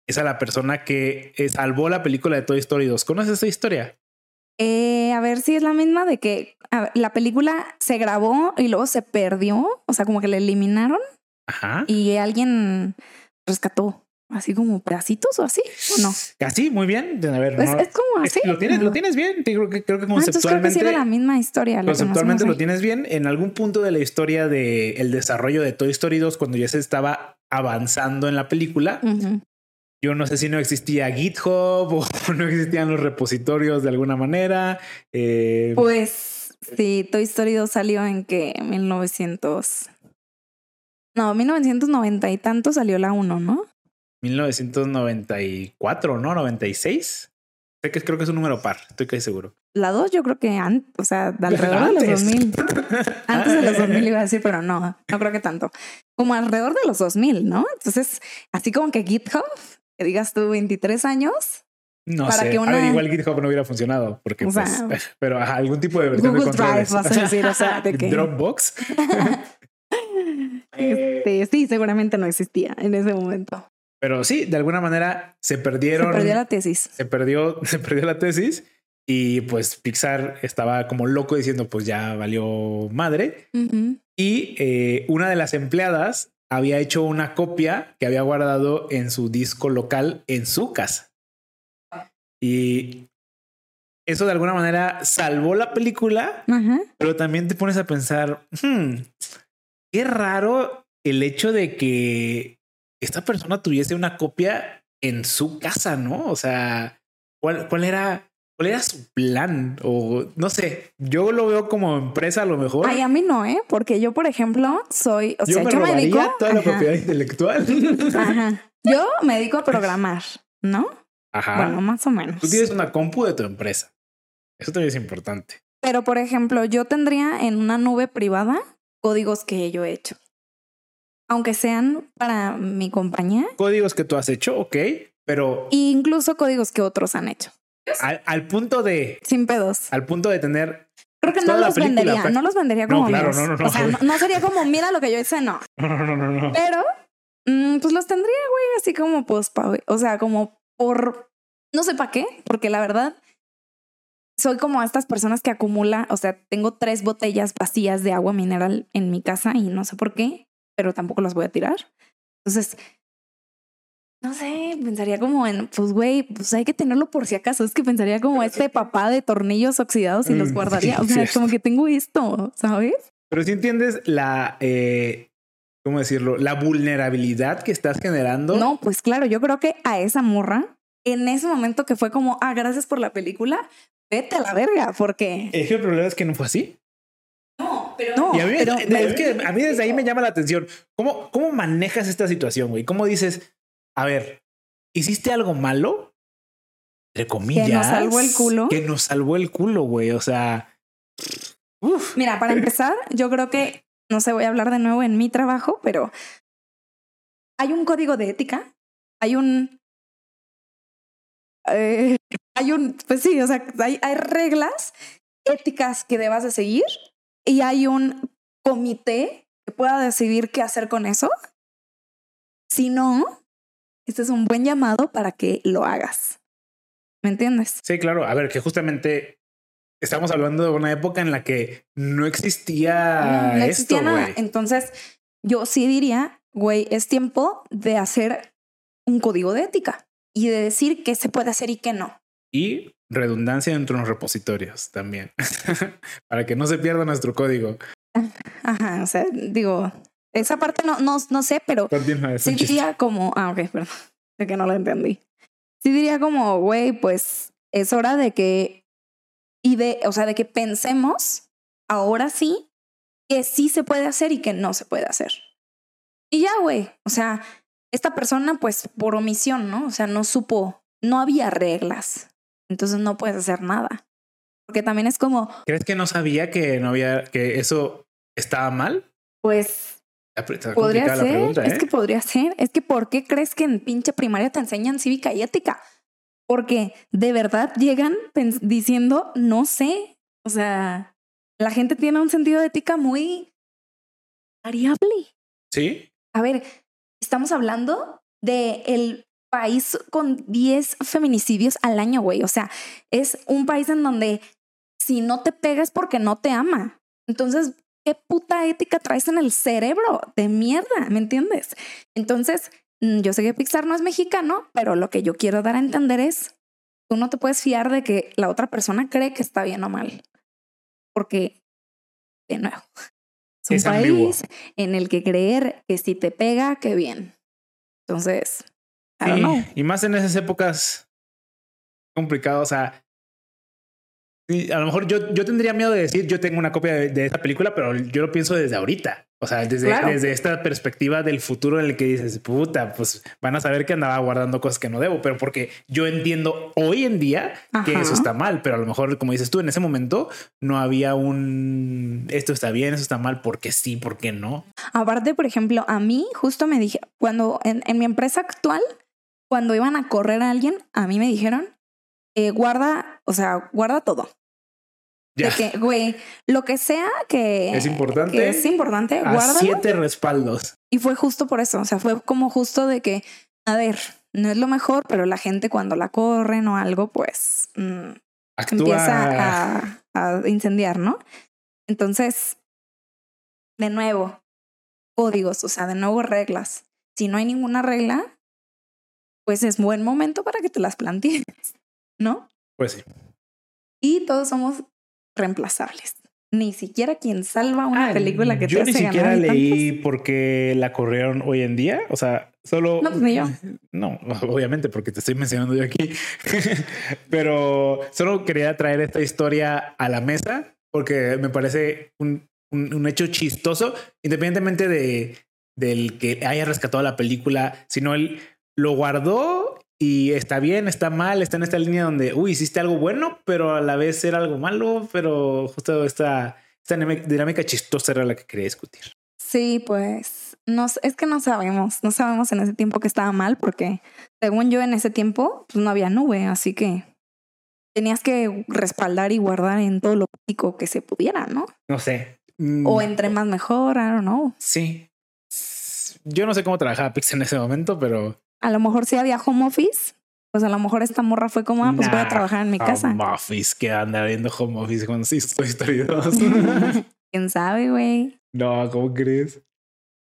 es a la persona que eh, salvó la película de Toy Story 2. ¿Conoces esa historia? Eh, a ver si es la misma de que ver, la película se grabó y luego se perdió. O sea, como que la eliminaron Ajá. y alguien rescató así como pedacitos o así, ¿o no? Así, muy bien. A ver, Pues no- es como así. lo, tienes, ¿no? lo tienes bien. Creo que, creo que Ah, entonces creo que conceptualmente, sí la misma historia. conceptualmente lo tienes bien. En algún punto de la historia del el desarrollo de Toy Story 2, cuando ya se estaba avanzando en la película, yo no sé si no existía GitHub *laughs* o no existían los repositorios de alguna manera. Eh, Pues Sí, Toy Story 2 salió en que 1900. No, 1990 y tanto salió la 1, ¿no? 1994, ¿no? 96. Sé que creo que es un número par, estoy casi seguro. La 2 yo creo que antes, o sea, de *laughs* alrededor de los 2000. *laughs* antes de los 2000 iba a decir, pero no, no creo que tanto. Como alrededor de los 2000, ¿no? Entonces, así como que GitHub, que digas tú 23 años, no para sé. Que una... A ver, igual GitHub no hubiera funcionado porque, o sea, pues, *laughs* pero ajá, algún tipo de versión Google de Drive, vas a decir, o sea, de que Dropbox. este, sí, seguramente no existía en ese momento. Pero sí, de alguna manera se perdieron. Se perdió la tesis. Se perdió, *laughs* se perdió la tesis y pues Pixar estaba como loco diciendo, pues ya valió madre. Y eh, una de las empleadas había hecho una copia que había guardado en su disco local en su casa. Y eso de alguna manera salvó la película, pero también te pones a pensar, hmm, qué raro el hecho de que esta persona tuviese una copia en su casa, ¿no? O sea, ¿cuál, cuál era ¿Cuál era su plan? O no sé, yo lo veo como empresa a lo mejor. Ay, a mí no, ¿eh? Porque yo, por ejemplo, soy, o sea, yo me dedico toda la propiedad intelectual. *laughs* Ajá. Yo me dedico a programar, ¿no? Ajá. Bueno, más o menos. Tú tienes una compu de tu empresa. Eso también es importante. Pero, por ejemplo, yo tendría en una nube privada códigos que yo he hecho. Aunque sean para mi compañía. Códigos que tú has hecho, ok, pero... incluso códigos que otros han hecho. Al, punto de. Sin pedos. Al punto de tener. Creo que no los vendería. No los vendería como. No, claro, no, no, O sea, no, sería como, mira lo que yo hice, *laughs* no. No, no, no, no. Pero, mm, pues los tendría, güey, así como, pues, o sea, como por. No sé para qué, porque la verdad. Soy como estas personas que acumula, o sea, tengo tres botellas vacías de agua mineral en mi casa y no sé por qué, pero tampoco las voy a tirar. Entonces, no sé, pensaría como en, pues güey, pues hay que tenerlo por si acaso. Es que pensaría como este papá de tornillos oxidados y los mm, guardaría. O sea, como que tengo esto, ¿sabes? Pero si entiendes la, eh, ¿cómo decirlo? La vulnerabilidad que estás generando. No, pues claro, yo creo que a esa morra, en ese momento que fue como, ah, gracias por la película, vete a la verga, porque... Es el problema es que no fue así. No, pero no. Y a mí, pero, es que a mí desde ahí me llama la atención. ¿Cómo, cómo manejas esta situación, güey? ¿Cómo dices, a ver, ¿hiciste algo malo? Entre comillas. Que nos salvó el culo. Que nos salvó el culo, güey. O sea. Mira, para empezar, yo creo que, no sé, voy a hablar de nuevo en mi trabajo, pero hay un código de ética, hay un... Eh, hay un, pues sí, o sea, hay, hay reglas éticas que debas de seguir y hay un comité que pueda decidir qué hacer con eso. Si no, este es un buen llamado para que lo hagas. ¿Me entiendes? Sí, claro. A ver, que justamente estamos hablando de una época en la que no existía, no, existía nada. Entonces, yo sí diría, güey, es tiempo de hacer un código de ética y de decir qué se puede hacer y qué no. Y redundancia dentro de los repositorios también, *laughs* para que no se pierda nuestro código. Ajá, o sea, digo, esa parte no, no, no sé, pero sí diría como, ah, ok, perdón, *laughs* de que no lo entendí. Sí diría como, güey, pues es hora de que, y de, o sea, de que pensemos ahora sí que sí se puede hacer y que no se puede hacer. Y ya, güey, o sea, esta persona, pues por omisión, ¿no? O sea, no supo, no había reglas, entonces no puedes hacer nada. Porque también es como... ¿Crees que no sabía que no había, que eso estaba mal? Pues Podría ser, es que ¿eh? podría ser. Es que ¿por qué crees que en pinche primaria te enseñan cívica y ética? Porque de verdad llegan diciendo, no sé. O sea, la gente tiene un sentido de ética muy variable. Sí. A ver, estamos hablando de el país con 10 feminicidios al año, güey. O sea, es un país en donde si no te pegas porque no te ama. Entonces, ¿qué puta ética traes en el cerebro? De mierda, ¿me entiendes? Entonces, mm, yo sé que Pixar no es mexicano, pero lo que yo quiero dar a entender es, tú no te puedes fiar de que la otra persona cree que está bien o mal. Porque, de nuevo, es un país en el que creer que si te pega, qué bien. Entonces, Y más en esas épocas complicadas, o sea, a lo mejor yo, yo tendría miedo de decir yo tengo una copia de, de esa película, pero yo lo pienso desde ahorita. O sea, desde, Claro. desde esta perspectiva del futuro en el que dices, puta, pues van a saber que andaba guardando cosas que no debo, pero porque yo entiendo hoy en día que eso está mal, pero a lo mejor, como dices tú, en ese momento no había un esto está bien, eso está mal, porque sí, porque no. Aparte, por ejemplo, a mí justo me dije, cuando en, en mi empresa actual, cuando iban a correr a alguien, a mí me dijeron, eh, guarda, o sea, guarda todo. Ya. De que, güey, lo que sea que Es importante. que es importante, A guárdalo. siete respaldos. Y fue justo por eso, o sea, fue como justo de que, a ver, no es lo mejor, pero la gente cuando la corren o algo, pues mm, Actúa. empieza a, a incendiar, ¿no? Entonces, de nuevo, códigos, o sea, de nuevo reglas. Si no hay ninguna regla, pues es buen momento para que te las plantees, ¿no? Pues sí. Y todos somos reemplazables. Ni siquiera quien salva una Ah, película que yo te ni hace siquiera leí por qué la corrieron hoy en día. O sea, solo. No, pues ni yo. *laughs* No, *laughs* obviamente, porque te estoy mencionando yo aquí. *laughs* Pero solo quería traer esta historia a la mesa porque me parece un, un- un hecho chistoso, independientemente de del que haya rescatado la película, sino él lo guardó y está bien, está mal, está en esta línea donde, uy, hiciste algo bueno, pero a la vez era algo malo, pero justo esta, esta dinámica- chistosa era la que quería discutir. Sí, pues no, es que no sabemos, no sabemos en ese tiempo que estaba mal porque según yo en ese tiempo pues no había nube, así que tenías que respaldar y guardar en todo lo que se pudiera, ¿no? No sé. Mm, O entre más mejor, I don't know. Sí. Yo no sé cómo trabajaba Pix en ese momento, pero. A lo mejor si había home office, pues a lo mejor esta morra fue como, ah, pues voy a trabajar en mi casa. Home office, que anda viendo home office cuando sí Toy Story 2. ¿Quién sabe, güey? no, ¿cómo crees?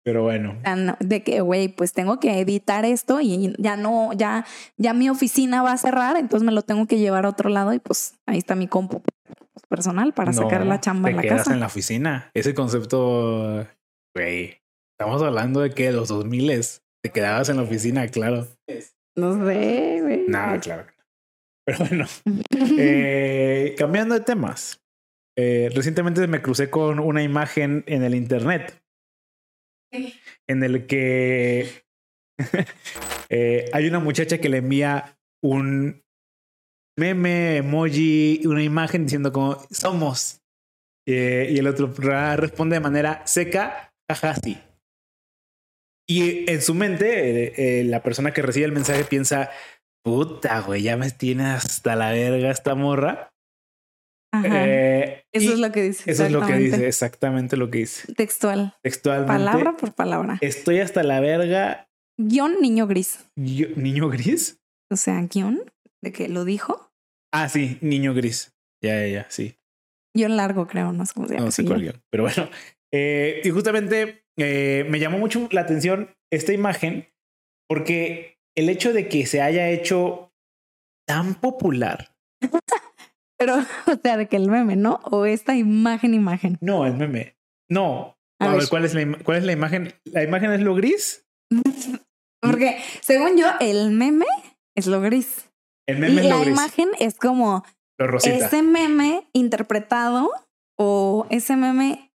Pero bueno. Ah, De que, güey, pues tengo que editar esto y ya no, ya, ya mi oficina va a cerrar, entonces me lo tengo que llevar a otro lado y pues ahí está mi compu personal para sacar la chamba te en la quedas casa. en la oficina. Ese concepto, güey. Estamos hablando de que los 2000 te quedabas en la oficina, claro. No sé, güey. Nada, claro. que no. Pero bueno, *laughs* eh, cambiando de temas. Eh, recientemente me crucé con una imagen en el internet en el que *laughs* eh, hay una muchacha que le envía un meme, emoji, una imagen diciendo como somos. Eh, y el otro responde de manera seca, jaja, sí. Y en su mente, eh, eh, la persona que recibe el mensaje piensa, puta, güey, ya me tiene hasta la verga esta morra. Ajá. Eh, Eso es lo que dice. eso es lo que dice, exactamente lo que dice. Textual. Textualmente. Palabra por palabra. Estoy hasta la verga. Guión niño gris. ¿Niño gris? O sea, guion de que lo dijo. Ah, sí, niño gris. Ya, ya, ya, sí. Guión largo, creo. No sé cómo se llama. No sé cuál guion. guion. Pero bueno. Eh, y justamente eh, me llamó mucho la atención esta imagen porque el hecho de que se haya hecho tan popular. *laughs* Pero, o sea, de que el meme, ¿no? O esta imagen, imagen. No, el meme. No. A A, ver. ver, ¿cuál es, la, ¿cuál es la imagen? ¿La imagen es lo gris? *laughs* Porque según yo, el meme es lo gris. El Y meme es lo la gris. imagen es como ese meme interpretado o ese meme.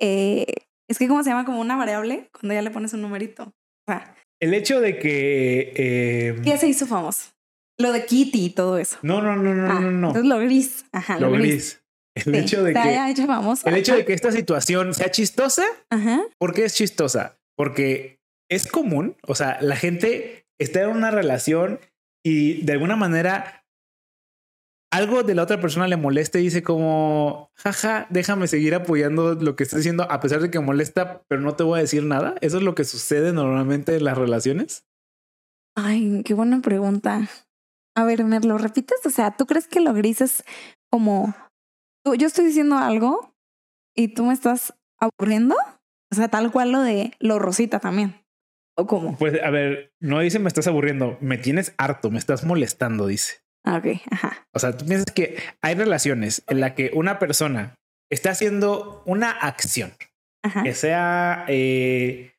eh, es que, ¿cómo se llama? Como una variable cuando ya le pones un numerito. O sea, El hecho de que. eh, ¿qué se hizo famoso? Lo de Kitty y todo eso. no, no, no, no, Ah, no, no. Entonces lo gris. Ajá, Lo lo, gris. gris. El Sí, hecho de que. haya hecho famoso. El hecho de que esta situación sea chistosa Ajá. ¿Por qué es chistosa? Porque es común, o sea, la gente está en una relación y de alguna manera algo de la otra persona le molesta y dice como, jaja, déjame seguir apoyando lo que estás diciendo a pesar de que molesta, pero no te voy a decir nada. Eso es lo que sucede normalmente en las relaciones. Ay, qué buena pregunta. A ver, ¿me lo repites? O sea, ¿tú crees que lo gris es como yo estoy diciendo algo y tú me estás aburriendo? O sea, tal cual lo de lo rosita también. ¿O cómo? Pues a ver, no dice me estás aburriendo, me tienes harto, me estás molestando, dice. Ah, ok, ajá. O sea, tú piensas que hay relaciones en la que una persona está haciendo una acción Ajá. que sea eh,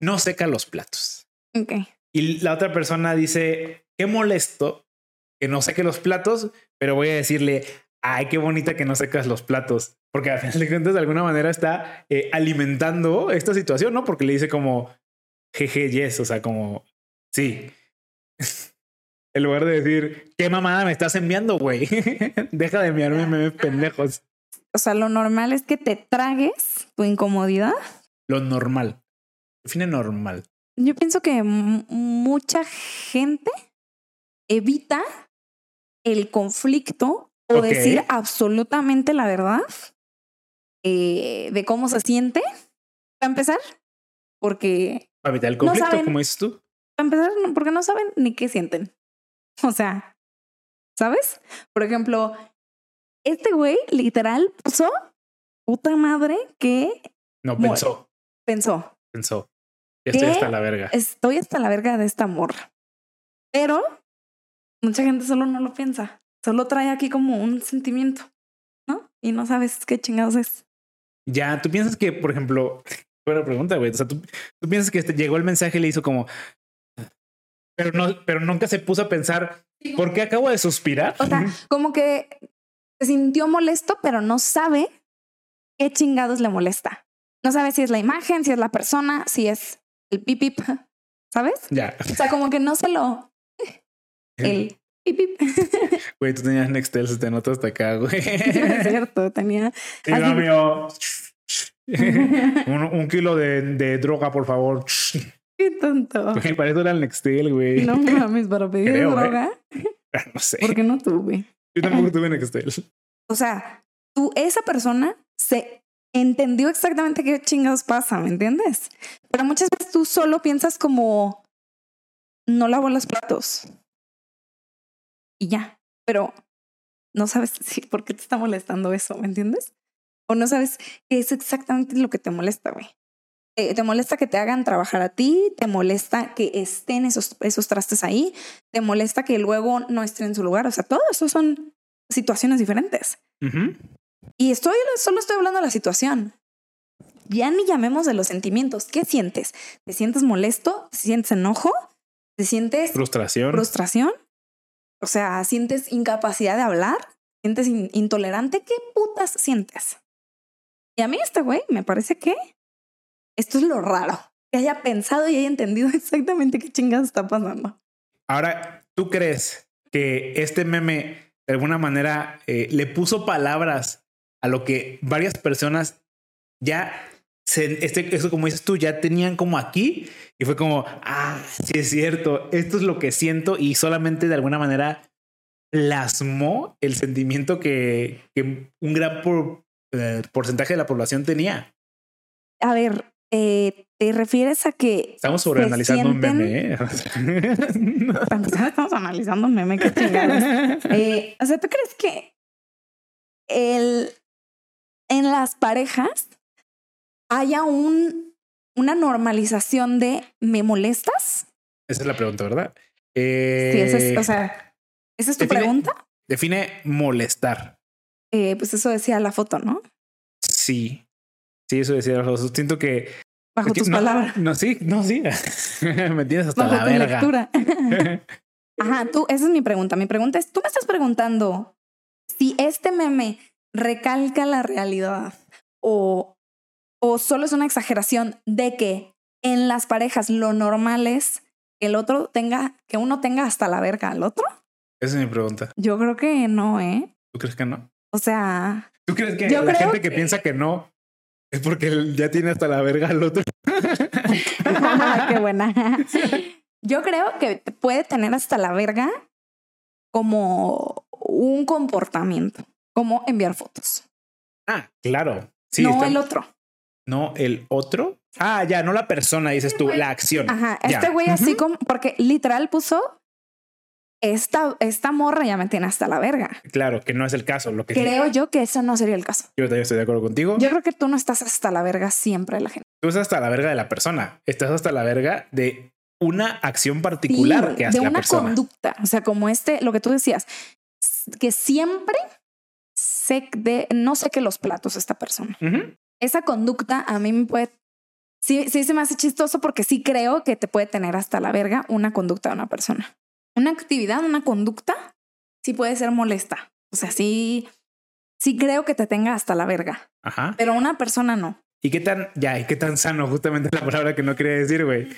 no seca los platos. Ok. Y la otra persona dice, qué molesto que no seque los platos, pero voy a decirle, ay, qué bonita que no secas los platos. Porque a final de cuentas, de alguna manera está eh, alimentando esta situación, ¿no? Porque le dice como, jeje, yes, o sea, como, sí. *laughs* en lugar de decir, qué mamada me estás enviando, güey. *laughs* Deja de enviarme memes pendejos. O sea, lo normal es que te tragues tu incomodidad. Lo normal. Define normal. Yo pienso que mucha gente evita el conflicto o decir absolutamente la verdad eh, de cómo se siente. Para empezar, porque. Para evitar el conflicto, como dices tú. Para empezar, porque no saben ni qué sienten. *laughs* O sea, ¿sabes? Por ejemplo, este güey literal puso puta madre que. No, pensó. Pensó. Pensó. Ya estoy hasta la verga. Estoy hasta la verga de esta morra. Pero mucha gente solo no lo piensa. Solo trae aquí como un sentimiento, ¿no? Y no sabes qué chingados es. Ya, tú piensas que, por ejemplo, *laughs* buena pregunta, güey. O sea, tú, tú piensas que este, llegó el mensaje y le hizo como. Pero no, pero nunca se puso a pensar por qué acabo de suspirar. O sea, como que se sintió molesto, pero no sabe qué chingados le molesta. No sabe si es la imagen, si es la persona, si es el pipip, ¿sabes? Ya. O sea, como que no se lo. El pipip. *laughs* Güey, tú tenías Nextel, se te nota hasta acá, güey. es cierto, tenía. Y mío. *laughs* un, un, kilo de, de, droga, por favor. Qué tonto. *laughs* Güey, para eso era el Nextel, güey. No mames, para pedir Creo, ¿eh? droga. *laughs* No sé. Porque no tuve. Yo tampoco tuve Nextel. O sea, tú, esa persona se entendió exactamente qué chingados pasa, ¿me entiendes? Pero muchas veces tú solo piensas como, no lavo los platos. Y ya, pero no sabes *laughs* si, por qué te está molestando eso, ¿me entiendes? O no sabes qué es exactamente lo que te molesta, güey. Eh, te molesta que te hagan trabajar a ti, te molesta que estén esos, esos trastes ahí, te molesta que luego no estén en su lugar. O sea, todo eso son situaciones diferentes. Y estoy, solo estoy hablando de la situación. Ya ni llamemos de los sentimientos. ¿Qué sientes? ¿Te sientes molesto? ¿Te sientes enojo? ¿Te sientes frustración? Frustración. O sea, ¿sientes incapacidad de hablar? ¿Sientes intolerante? ¿Qué putas sientes? Y a mí este güey me parece que esto es lo raro. Que haya pensado y haya entendido *laughs* exactamente qué chingados está pasando. Ahora, ¿tú crees que este meme de alguna manera eh, le puso palabras a lo que varias personas ya, se, este, eso como dices tú, ya tenían como aquí y fue como, ah, sí es cierto, esto es lo que siento y solamente de alguna manera plasmó el sentimiento que, que un gran por, eh, porcentaje de la población tenía. A ver, eh, ¿te refieres a que... Estamos sobreanalizando un meme, ¿eh? *laughs* Estamos analizando un meme, qué chingados. Eh, o sea, ¿tú crees que el, en las parejas haya un, una normalización de ¿me molestas? Esa es la pregunta, ¿verdad? sí, esa es, o sea, ¿esa es tu pregunta? Define molestar. Eh, pues eso decía la foto, ¿no? Sí. Sí, eso decía foto. Siento que. Bajo tus palabras. No, sí, no, sí. *laughs* me tienes hasta la verga. Lectura. *laughs* Ajá, tú, esa es mi pregunta. Mi pregunta es: tú me estás preguntando si este meme recalca la realidad o, o solo es una exageración de que en las parejas lo normal es que el otro tenga, que uno tenga hasta la verga al otro? Esa es mi pregunta. Yo creo que no, ¿eh? ¿Tú crees que no? O sea. ¿Tú crees que la gente que, piensa que no es porque ya tiene hasta la verga al otro? *laughs* Qué buena. Yo creo que puede tener hasta la verga como un comportamiento como enviar fotos. Ah, claro. Sí, no el otro. No el otro. Ah, ya, no la persona, dices tú, la acción. Ajá, este güey así como, porque literal puso, esta, esta morra ya me tiene hasta la verga. Claro, que no es el caso. Lo que Creo yo que eso no sería el caso. Yo también estoy de acuerdo contigo. Yo creo que tú no estás hasta la verga siempre de la gente. Tú estás hasta la verga de la persona. Estás hasta la verga de una acción particular que hace la persona. De una conducta. O sea, como este, lo que tú decías, que siempre sé de, no sé qué los platos esta persona. Esa conducta a mí me puede, sí, sí se me hace chistoso porque sí creo que te puede tener hasta la verga una conducta de una persona. Una actividad, una conducta, sí puede ser molesta. O sea, sí, sí creo que te tenga hasta la verga. Ajá. Pero una persona no. ¿Y qué tan, ya, y qué tan sano? Justamente la palabra que no quería decir, güey.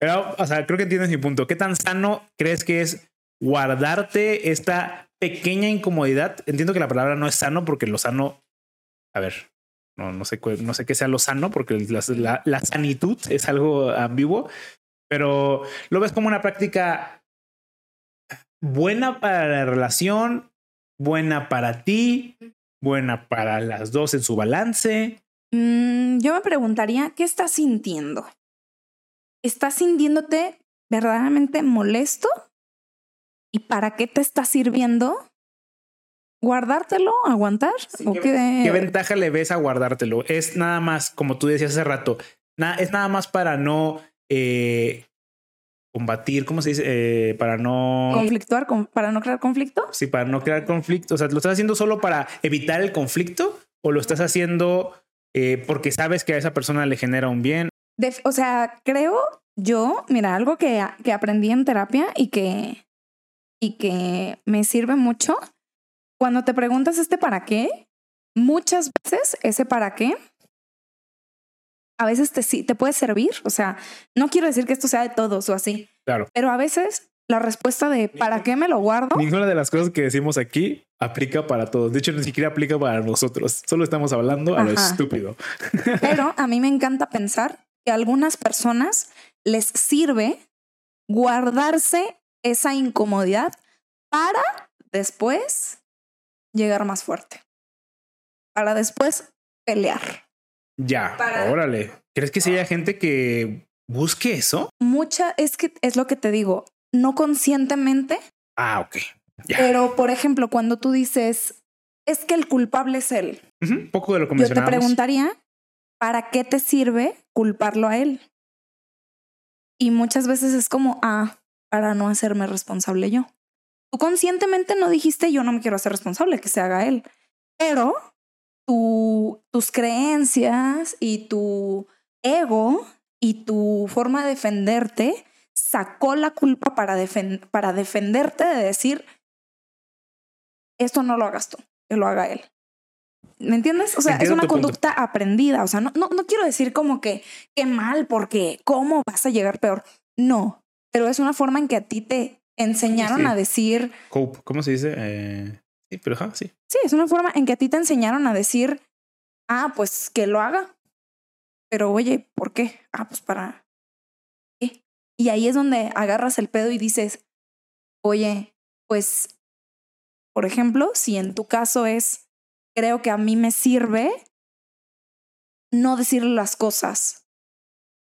Pero, o sea, creo que entiendes mi punto. ¿Qué tan sano crees que es guardarte esta pequeña incomodidad? Entiendo que la palabra no es sano porque lo sano, a ver, no, no sé, no sé qué sea lo sano porque la, la sanitud es algo ambiguo, pero lo ves como una práctica buena para la relación, buena para ti, buena para las dos en su balance. Mm, yo me preguntaría, ¿qué estás sintiendo? ¿Estás sintiéndote verdaderamente molesto? ¿Y para qué te está sirviendo? ¿Guardártelo? ¿Aguantar? qué, ventaja le ves a guardártelo? Es nada más, como tú decías hace rato, es nada más para no eh, combatir, ¿cómo se dice? Eh, para no... Conflictuar, para no crear conflicto. Sí, para no crear conflicto. O sea, ¿lo estás haciendo solo para evitar el conflicto o lo estás haciendo eh, porque sabes que a esa persona le genera un bien? o sea, creo yo, mira, algo que, que aprendí en terapia y que, y que me sirve mucho, cuando te preguntas este para qué, muchas veces ese para qué a veces te, te puede servir. O sea, no quiero decir que esto sea de todos o así. Claro. Pero a veces la respuesta de ¿para qué me lo guardo? Ninguna de las cosas que decimos aquí aplica para todos. De hecho, ni siquiera aplica para nosotros. Solo estamos hablando a lo estúpido. *laughs* Pero a mí me encanta pensar que a algunas personas les sirve guardarse esa incomodidad para después llegar más fuerte. Para después pelear. Ya, órale. ¿Crees que si haya gente que busque eso? Mucha, es que es lo que te digo, no conscientemente. Ah, ok. Pero, por ejemplo, cuando tú dices, es que el culpable es él. Poco de lo que Yo te preguntaría, ¿para qué te sirve culparlo a él? Y muchas veces es como, ah, para no hacerme responsable yo. Tú conscientemente no dijiste, yo no me quiero hacer responsable, que se haga él. Pero tus creencias y tu ego y tu forma de defenderte sacó la culpa para, para defenderte de decir, esto no lo hagas tú, que lo haga él. ¿Me entiendes? O sea, es una conducta aprendida. O sea, no, no, no quiero decir como que qué mal, porque cómo vas a llegar peor. No, pero es una forma en que a ti te enseñaron a decir. ¿Cómo se dice? Eh, Sí, pero es una forma en que a ti te enseñaron a decir, ah, pues que lo haga. Pero oye, ¿por qué? Ah, pues para. Y ahí es donde agarras el pedo y dices, oye, pues, por ejemplo, si en tu caso es, creo que a mí me sirve no decirle las cosas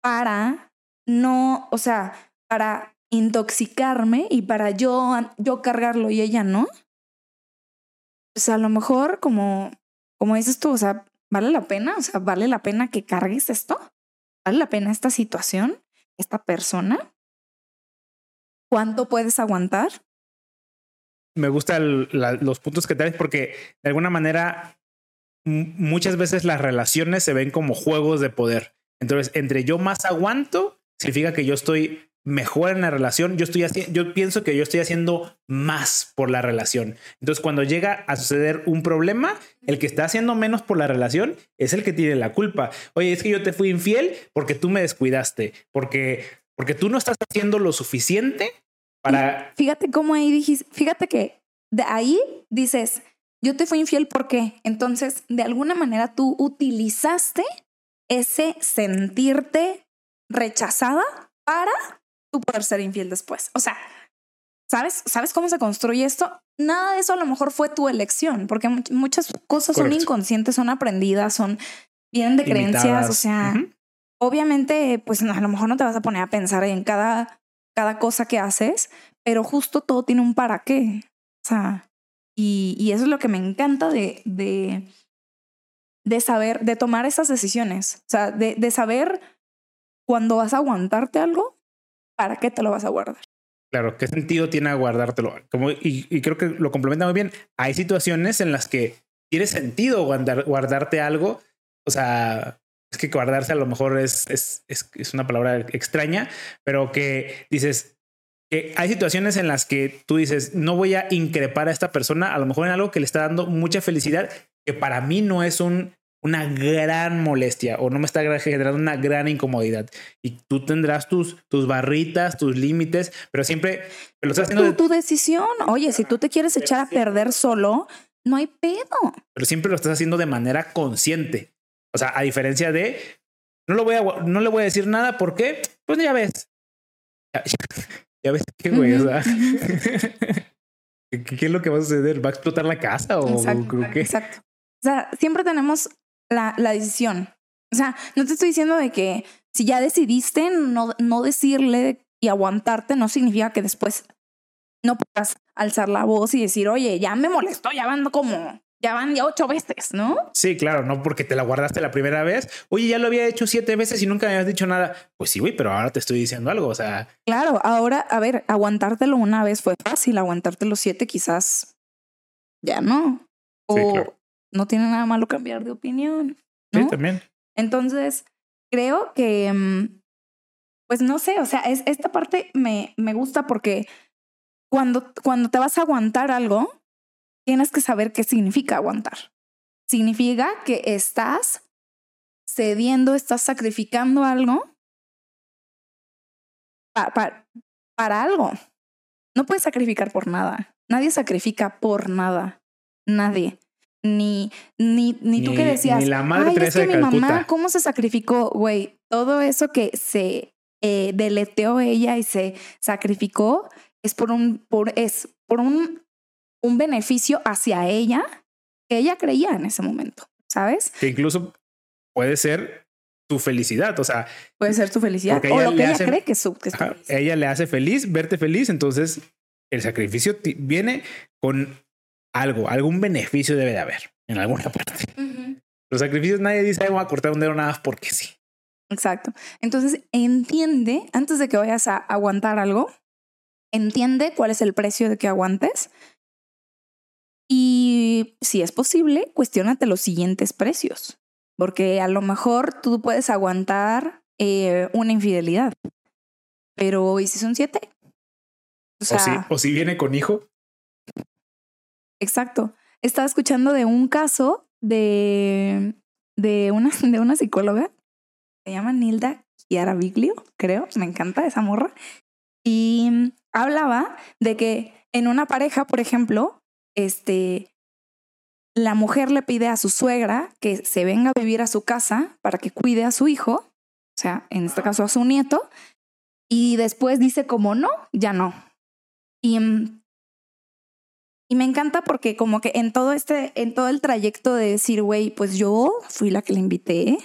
para no, o sea, para intoxicarme y para yo, yo cargarlo y ella no pues a lo mejor como, como dices tú, o sea, ¿vale la pena? O sea, ¿vale la pena que cargues esto? ¿Vale la pena esta situación? ¿Esta persona? ¿Cuánto puedes aguantar? Me gustan los puntos que traes porque de alguna manera muchas veces las relaciones se ven como juegos de poder. Entonces, entre yo más aguanto, significa que yo estoy mejor en la relación, yo estoy yo pienso que yo estoy haciendo más por la relación. Entonces, cuando llega a suceder un problema, el que está haciendo menos por la relación es el que tiene la culpa. Oye, es que yo te fui infiel porque tú me descuidaste, porque porque tú no estás haciendo lo suficiente para Fíjate cómo ahí dijiste, fíjate que de ahí dices, yo te fui infiel porque entonces de alguna manera tú utilizaste ese sentirte rechazada para tú poder ser infiel después. O sea, ¿sabes? ¿Sabes cómo se construye esto? Nada de eso a lo mejor fue tu elección, porque muchas cosas son inconscientes, son aprendidas, son vienen de creencias, o sea, obviamente, pues a lo mejor no te vas a poner a pensar en cada, cada cosa que haces, pero justo todo tiene un para qué. O sea, y, y eso es lo que me encanta de, de, de saber, de tomar esas decisiones, o sea, de, de saber cuando vas a aguantarte algo ¿para qué te lo vas a guardar? Claro, ¿qué sentido tiene guardártelo? Como, y, creo que lo complementa muy bien. Hay situaciones en las que tiene sentido guardarte algo. O sea, es que guardarse a lo mejor es, es, es, es, una palabra extraña, pero que dices, que hay situaciones en las que tú dices, no voy a increpar a esta persona, a lo mejor en algo que le está dando mucha felicidad, que para mí no es un, una gran molestia o no me está generando una gran incomodidad. Y tú tendrás tus, tus barritas, tus límites, pero siempre lo estás haciendo. Tu, tu decisión. Oye, si tú te quieres echar a perder solo, no hay pedo. Pero siempre lo estás haciendo de manera consciente. O sea, a diferencia de no, lo voy a, no le voy a decir nada porque, pues ya ves. *laughs* Ya, ves qué güey, o sea. *laughs* ¿Qué, es lo que va a suceder? ¿Va a explotar la casa o exacto, Exacto. O sea, siempre tenemos la, la decisión. O sea, no te estoy diciendo de que si ya decidiste no, no decirle y aguantarte, no significa que después no puedas alzar la voz y decir, oye, ya me molestó, ya van como, ya van ya ocho veces, ¿no? Sí, claro, no porque te la guardaste la primera vez. Oye, ya lo había hecho siete veces y nunca me habías dicho nada. Pues sí, güey, pero ahora te estoy diciendo algo, o sea. Claro, ahora, a ver, aguantártelo una vez fue fácil, aguantártelo siete quizás ya no. O no tiene nada malo cambiar de opinión. Sí, también. Entonces, creo que, mm, pues no sé, o sea, es, esta parte me, me gusta porque cuando, cuando te vas a aguantar algo, tienes que saber qué significa aguantar. Significa que estás cediendo, estás sacrificando algo para, para, algo. No puedes sacrificar por nada. Nadie sacrifica por nada. Nadie. Ni, ni, ni, tú que decías, ni la madre Ay, es que mi mamá, ¿cómo se sacrificó? Güey, todo eso que se eh, deleteó ella y se sacrificó es por un, por, es por un, un beneficio hacia ella que ella creía en ese momento, ¿sabes? Que incluso puede ser tu felicidad, o sea. Puede ser tu felicidad o lo que ella cree que es su. Que ella le hace feliz, verte feliz, entonces el sacrificio viene con algo, algún beneficio debe de haber en alguna *laughs* parte. Los sacrificios nadie dice, voy a cortar un dedo nada más porque sí. Exacto. Entonces entiende, antes de que vayas a aguantar algo, entiende cuál es el precio de que aguantes. Y si es posible, cuestionate los siguientes precios, porque a lo mejor tú puedes aguantar eh, una infidelidad, pero ¿y si son siete? O, sea, si, o si viene con hijo. Exacto. Estaba escuchando de un caso de, de, una, *laughs* de una psicóloga, se llama Nilda Chiaraviglio, creo, me encanta esa morra, y hablaba de que en una pareja, por ejemplo, este, la mujer le pide a su suegra que se venga a vivir a su casa para que cuide a su hijo, o sea, en este caso a su nieto, y después dice como no, ya no. Y, mm, y me encanta porque como que en todo este, en todo el trayecto de decir, güey, pues yo fui la que le invité,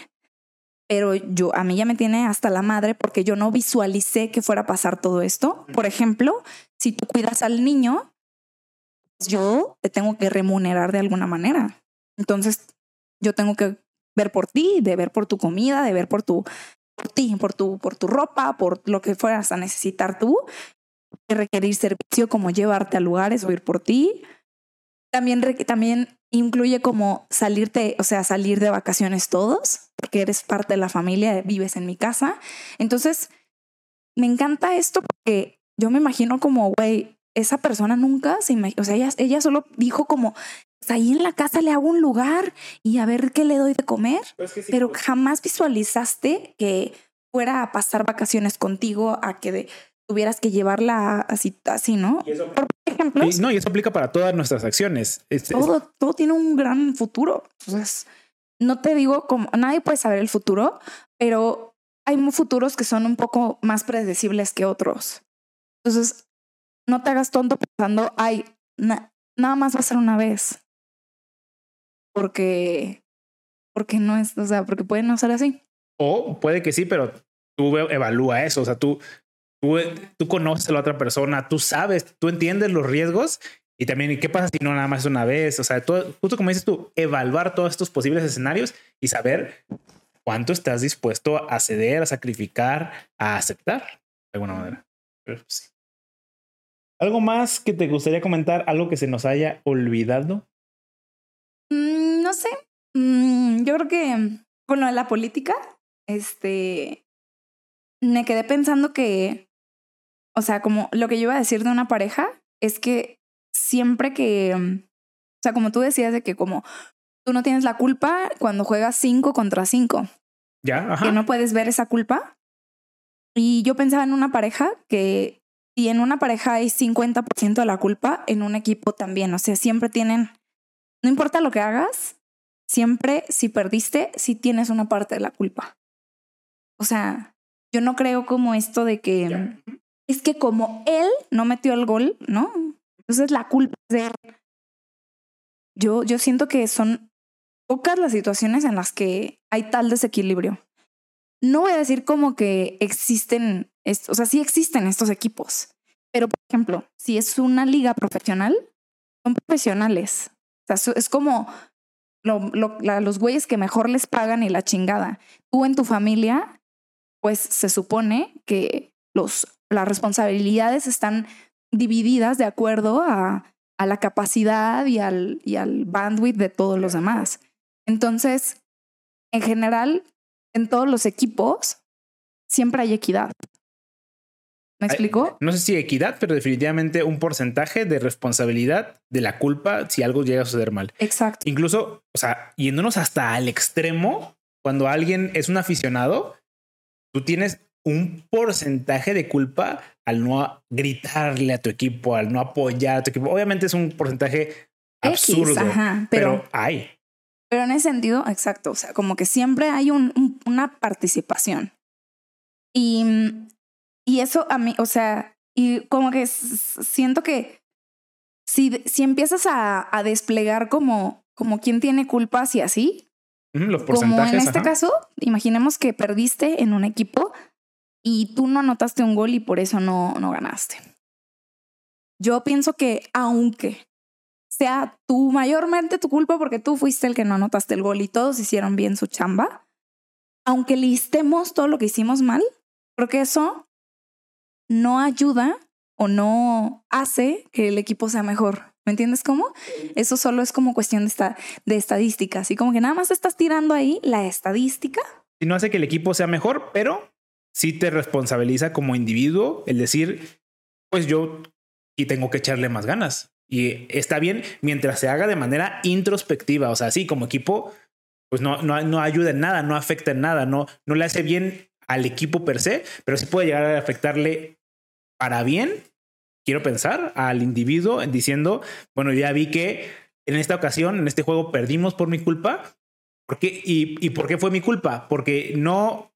pero yo a mí ya me tiene hasta la madre porque yo no visualicé que fuera a pasar todo esto. Por ejemplo, si tú cuidas al niño, yo te tengo que remunerar de alguna manera. Entonces, yo tengo que ver por ti, de ver por tu comida, de ver por tu por ti, por tu por tu ropa, por lo que fueras a necesitar tú, requerir servicio como llevarte a lugares o ir por ti. También también incluye como salirte, o sea, salir de vacaciones todos, porque eres parte de la familia, vives en mi casa. Entonces, me encanta esto porque yo me imagino como, güey, esa persona nunca se imagina, o sea, ella, ella solo dijo como, pues ahí en la casa le hago un lugar y a ver qué le doy de comer, pues pero jamás visualizaste que fuera a pasar vacaciones contigo, a que de, tuvieras que llevarla así, así ¿no? Por ejemplo. no, y eso aplica para todas nuestras acciones. todo, todo tiene un gran futuro. Entonces, no te digo como nadie puede saber el futuro, pero hay futuros que son un poco más predecibles que otros. Entonces, no te hagas tonto pensando, ay, nada más va a ser una vez. Porque, porque no es, o sea, porque puede no ser así. O puede que sí, pero tú evalúa eso. O sea, tú, tú, tú conoces a la otra persona, tú sabes, tú entiendes los riesgos y también, ¿qué pasa si no nada más una vez? O sea, todo, justo como dices tú, evaluar todos estos posibles escenarios y saber cuánto estás dispuesto a ceder, a sacrificar, a aceptar de alguna manera. sí. ¿Algo más que te gustaría comentar? ¿Algo que se nos haya olvidado? Mm, no sé. Mm, yo creo que con lo de la política, este, me quedé pensando que o sea, como lo que yo iba a decir de una pareja es que siempre que, o sea, como tú decías de que como tú no tienes la culpa cuando juegas cinco contra cinco. Ya, ajá. Que no puedes ver esa culpa. Y yo pensaba en una pareja que si en una pareja hay 50% de la culpa, en un equipo también. O sea, siempre tienen, no importa lo que hagas, siempre si perdiste, si tienes una parte de la culpa. O sea, yo no creo como esto de que es que como él no metió el gol, ¿no? Entonces la culpa es de él. Yo, yo siento que son pocas las situaciones en las que hay tal desequilibrio. No voy a decir como que existen, o sea, sí existen estos equipos, pero por ejemplo, si es una liga profesional, son profesionales. O sea, es como lo, los güeyes que mejor les pagan y la chingada. Tú en tu familia, pues se supone que los, las responsabilidades están divididas de acuerdo a, a la capacidad y al, y al bandwidth de todos los demás. Entonces, en general, en todos los equipos, siempre hay equidad. ¿Me explico? No sé si equidad, pero definitivamente un porcentaje de responsabilidad de la culpa si algo llega a suceder mal. Exacto. Incluso, o sea, yéndonos hasta al extremo, cuando alguien es un aficionado, tú tienes un porcentaje de culpa al no gritarle a tu equipo, al no apoyar a tu equipo. Obviamente es un porcentaje absurdo, pero, hay. Pero en ese sentido, exacto, o sea, como que siempre hay un, una participación. Y, y eso a mí, o sea, y como que siento que si, si empiezas a, a desplegar como, como quién tiene culpas y así, los porcentajes, como en este caso, imaginemos que perdiste en un equipo y tú no anotaste un gol y por eso no, no ganaste. Yo pienso que aunque sea tú mayormente tu culpa porque tú fuiste el que no anotaste el gol y todos hicieron bien su chamba, aunque listemos todo lo que hicimos mal, porque eso no ayuda o no hace que el equipo sea mejor. ¿Me entiendes cómo? Eso solo es como cuestión de, esta, de estadística. Así como que nada más estás tirando ahí la estadística. Y no hace que el equipo sea mejor, pero sí te responsabiliza como individuo el decir, pues yo y tengo que echarle más ganas. Y está bien mientras se haga de manera introspectiva, o sea, sí, como equipo, pues no, no, no ayuda en nada, no afecta en nada, no, no le hace bien al equipo per se, pero sí puede llegar a afectarle para bien, quiero pensar, al individuo diciendo, bueno, ya vi que en esta ocasión, en este juego, perdimos por mi culpa. ¿Por qué? ¿Y, y por qué fue mi culpa? Porque no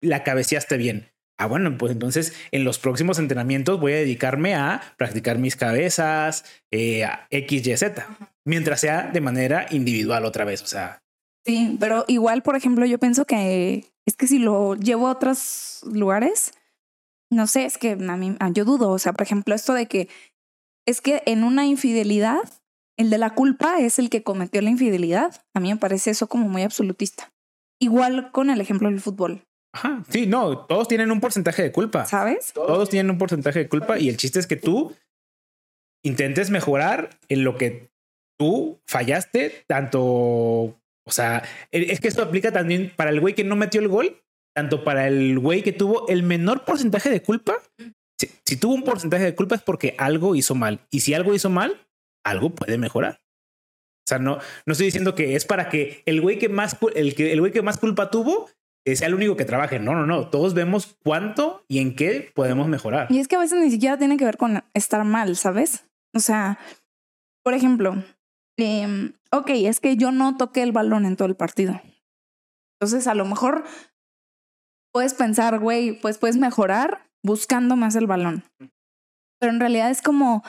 la cabeceaste bien. Ah, bueno, pues entonces en los próximos entrenamientos voy a dedicarme a practicar mis cabezas, eh, X, Y, Z, mientras sea de manera individual otra vez. O sea. Sí, pero igual, por ejemplo, yo pienso que es que si lo llevo a otros lugares, no sé, es que a mí, yo dudo. O sea, por ejemplo, esto de que es que en una infidelidad, el de la culpa es el que cometió la infidelidad. A mí me parece eso como muy absolutista. Igual con el ejemplo del fútbol. Ajá, sí, no, todos tienen un porcentaje de culpa. ¿Sabes? Todos tienen un porcentaje de culpa y el chiste es que tú intentes mejorar en lo que tú fallaste, tanto, o sea, e, es que esto aplica también para el güey que no metió el gol, tanto para el güey que tuvo el menor porcentaje de culpa. Si, si, tuvo un porcentaje de culpa es porque algo hizo mal. Y si algo hizo mal, algo puede mejorar. O sea, no, no estoy diciendo que es para que el güey que más, el, que, el güey que más culpa tuvo sea el único que trabaje. No, no, no. Todos vemos cuánto y en qué podemos mejorar. Y es que a veces ni siquiera tiene que ver con estar mal, ¿sabes? O sea, por ejemplo, eh, ok, es que yo no toqué el balón en todo el partido. Entonces, a lo mejor puedes pensar, güey, pues puedes mejorar buscando más el balón. Pero en realidad es como,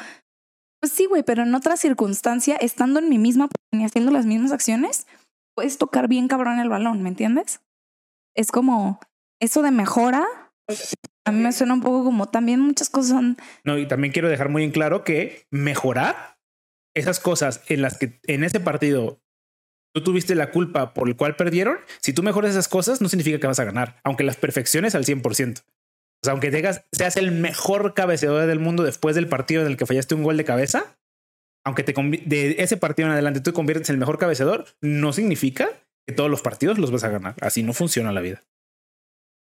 pues sí, güey, pero en otra circunstancia, estando en mi misma y haciendo las mismas acciones, puedes tocar bien cabrón el balón, ¿me entiendes? es como eso de mejora. A mí me suena un poco como también muchas cosas son. No, y también quiero dejar muy en claro que mejorar esas cosas en las que en ese partido tú tuviste la culpa por el cual perdieron. Si tú mejoras esas cosas, no significa que vas a ganar, aunque las perfecciones al 100%. O sea, aunque tengas, seas el mejor cabeceador del mundo después del partido en el que fallaste un gol de cabeza, aunque te de ese partido en adelante tú te conviertes en el mejor cabeceador, no significa que todos los partidos los vas a ganar. Así no funciona la vida.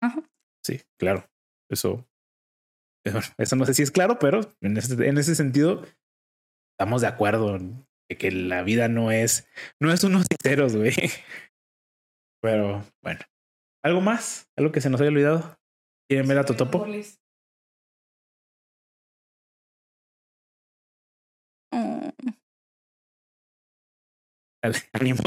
Ajá. Sí, claro. Eso. *laughs* Eso no sé si es claro, pero en ese, en ese sentido estamos de acuerdo de que la vida no es, no es unos ceros, güey. *laughs* Pero bueno, ¿algo más? ¿Algo que se nos haya olvidado? ¿Quieren ver a Totopo? Mm. *laughs* Dale, ánimo.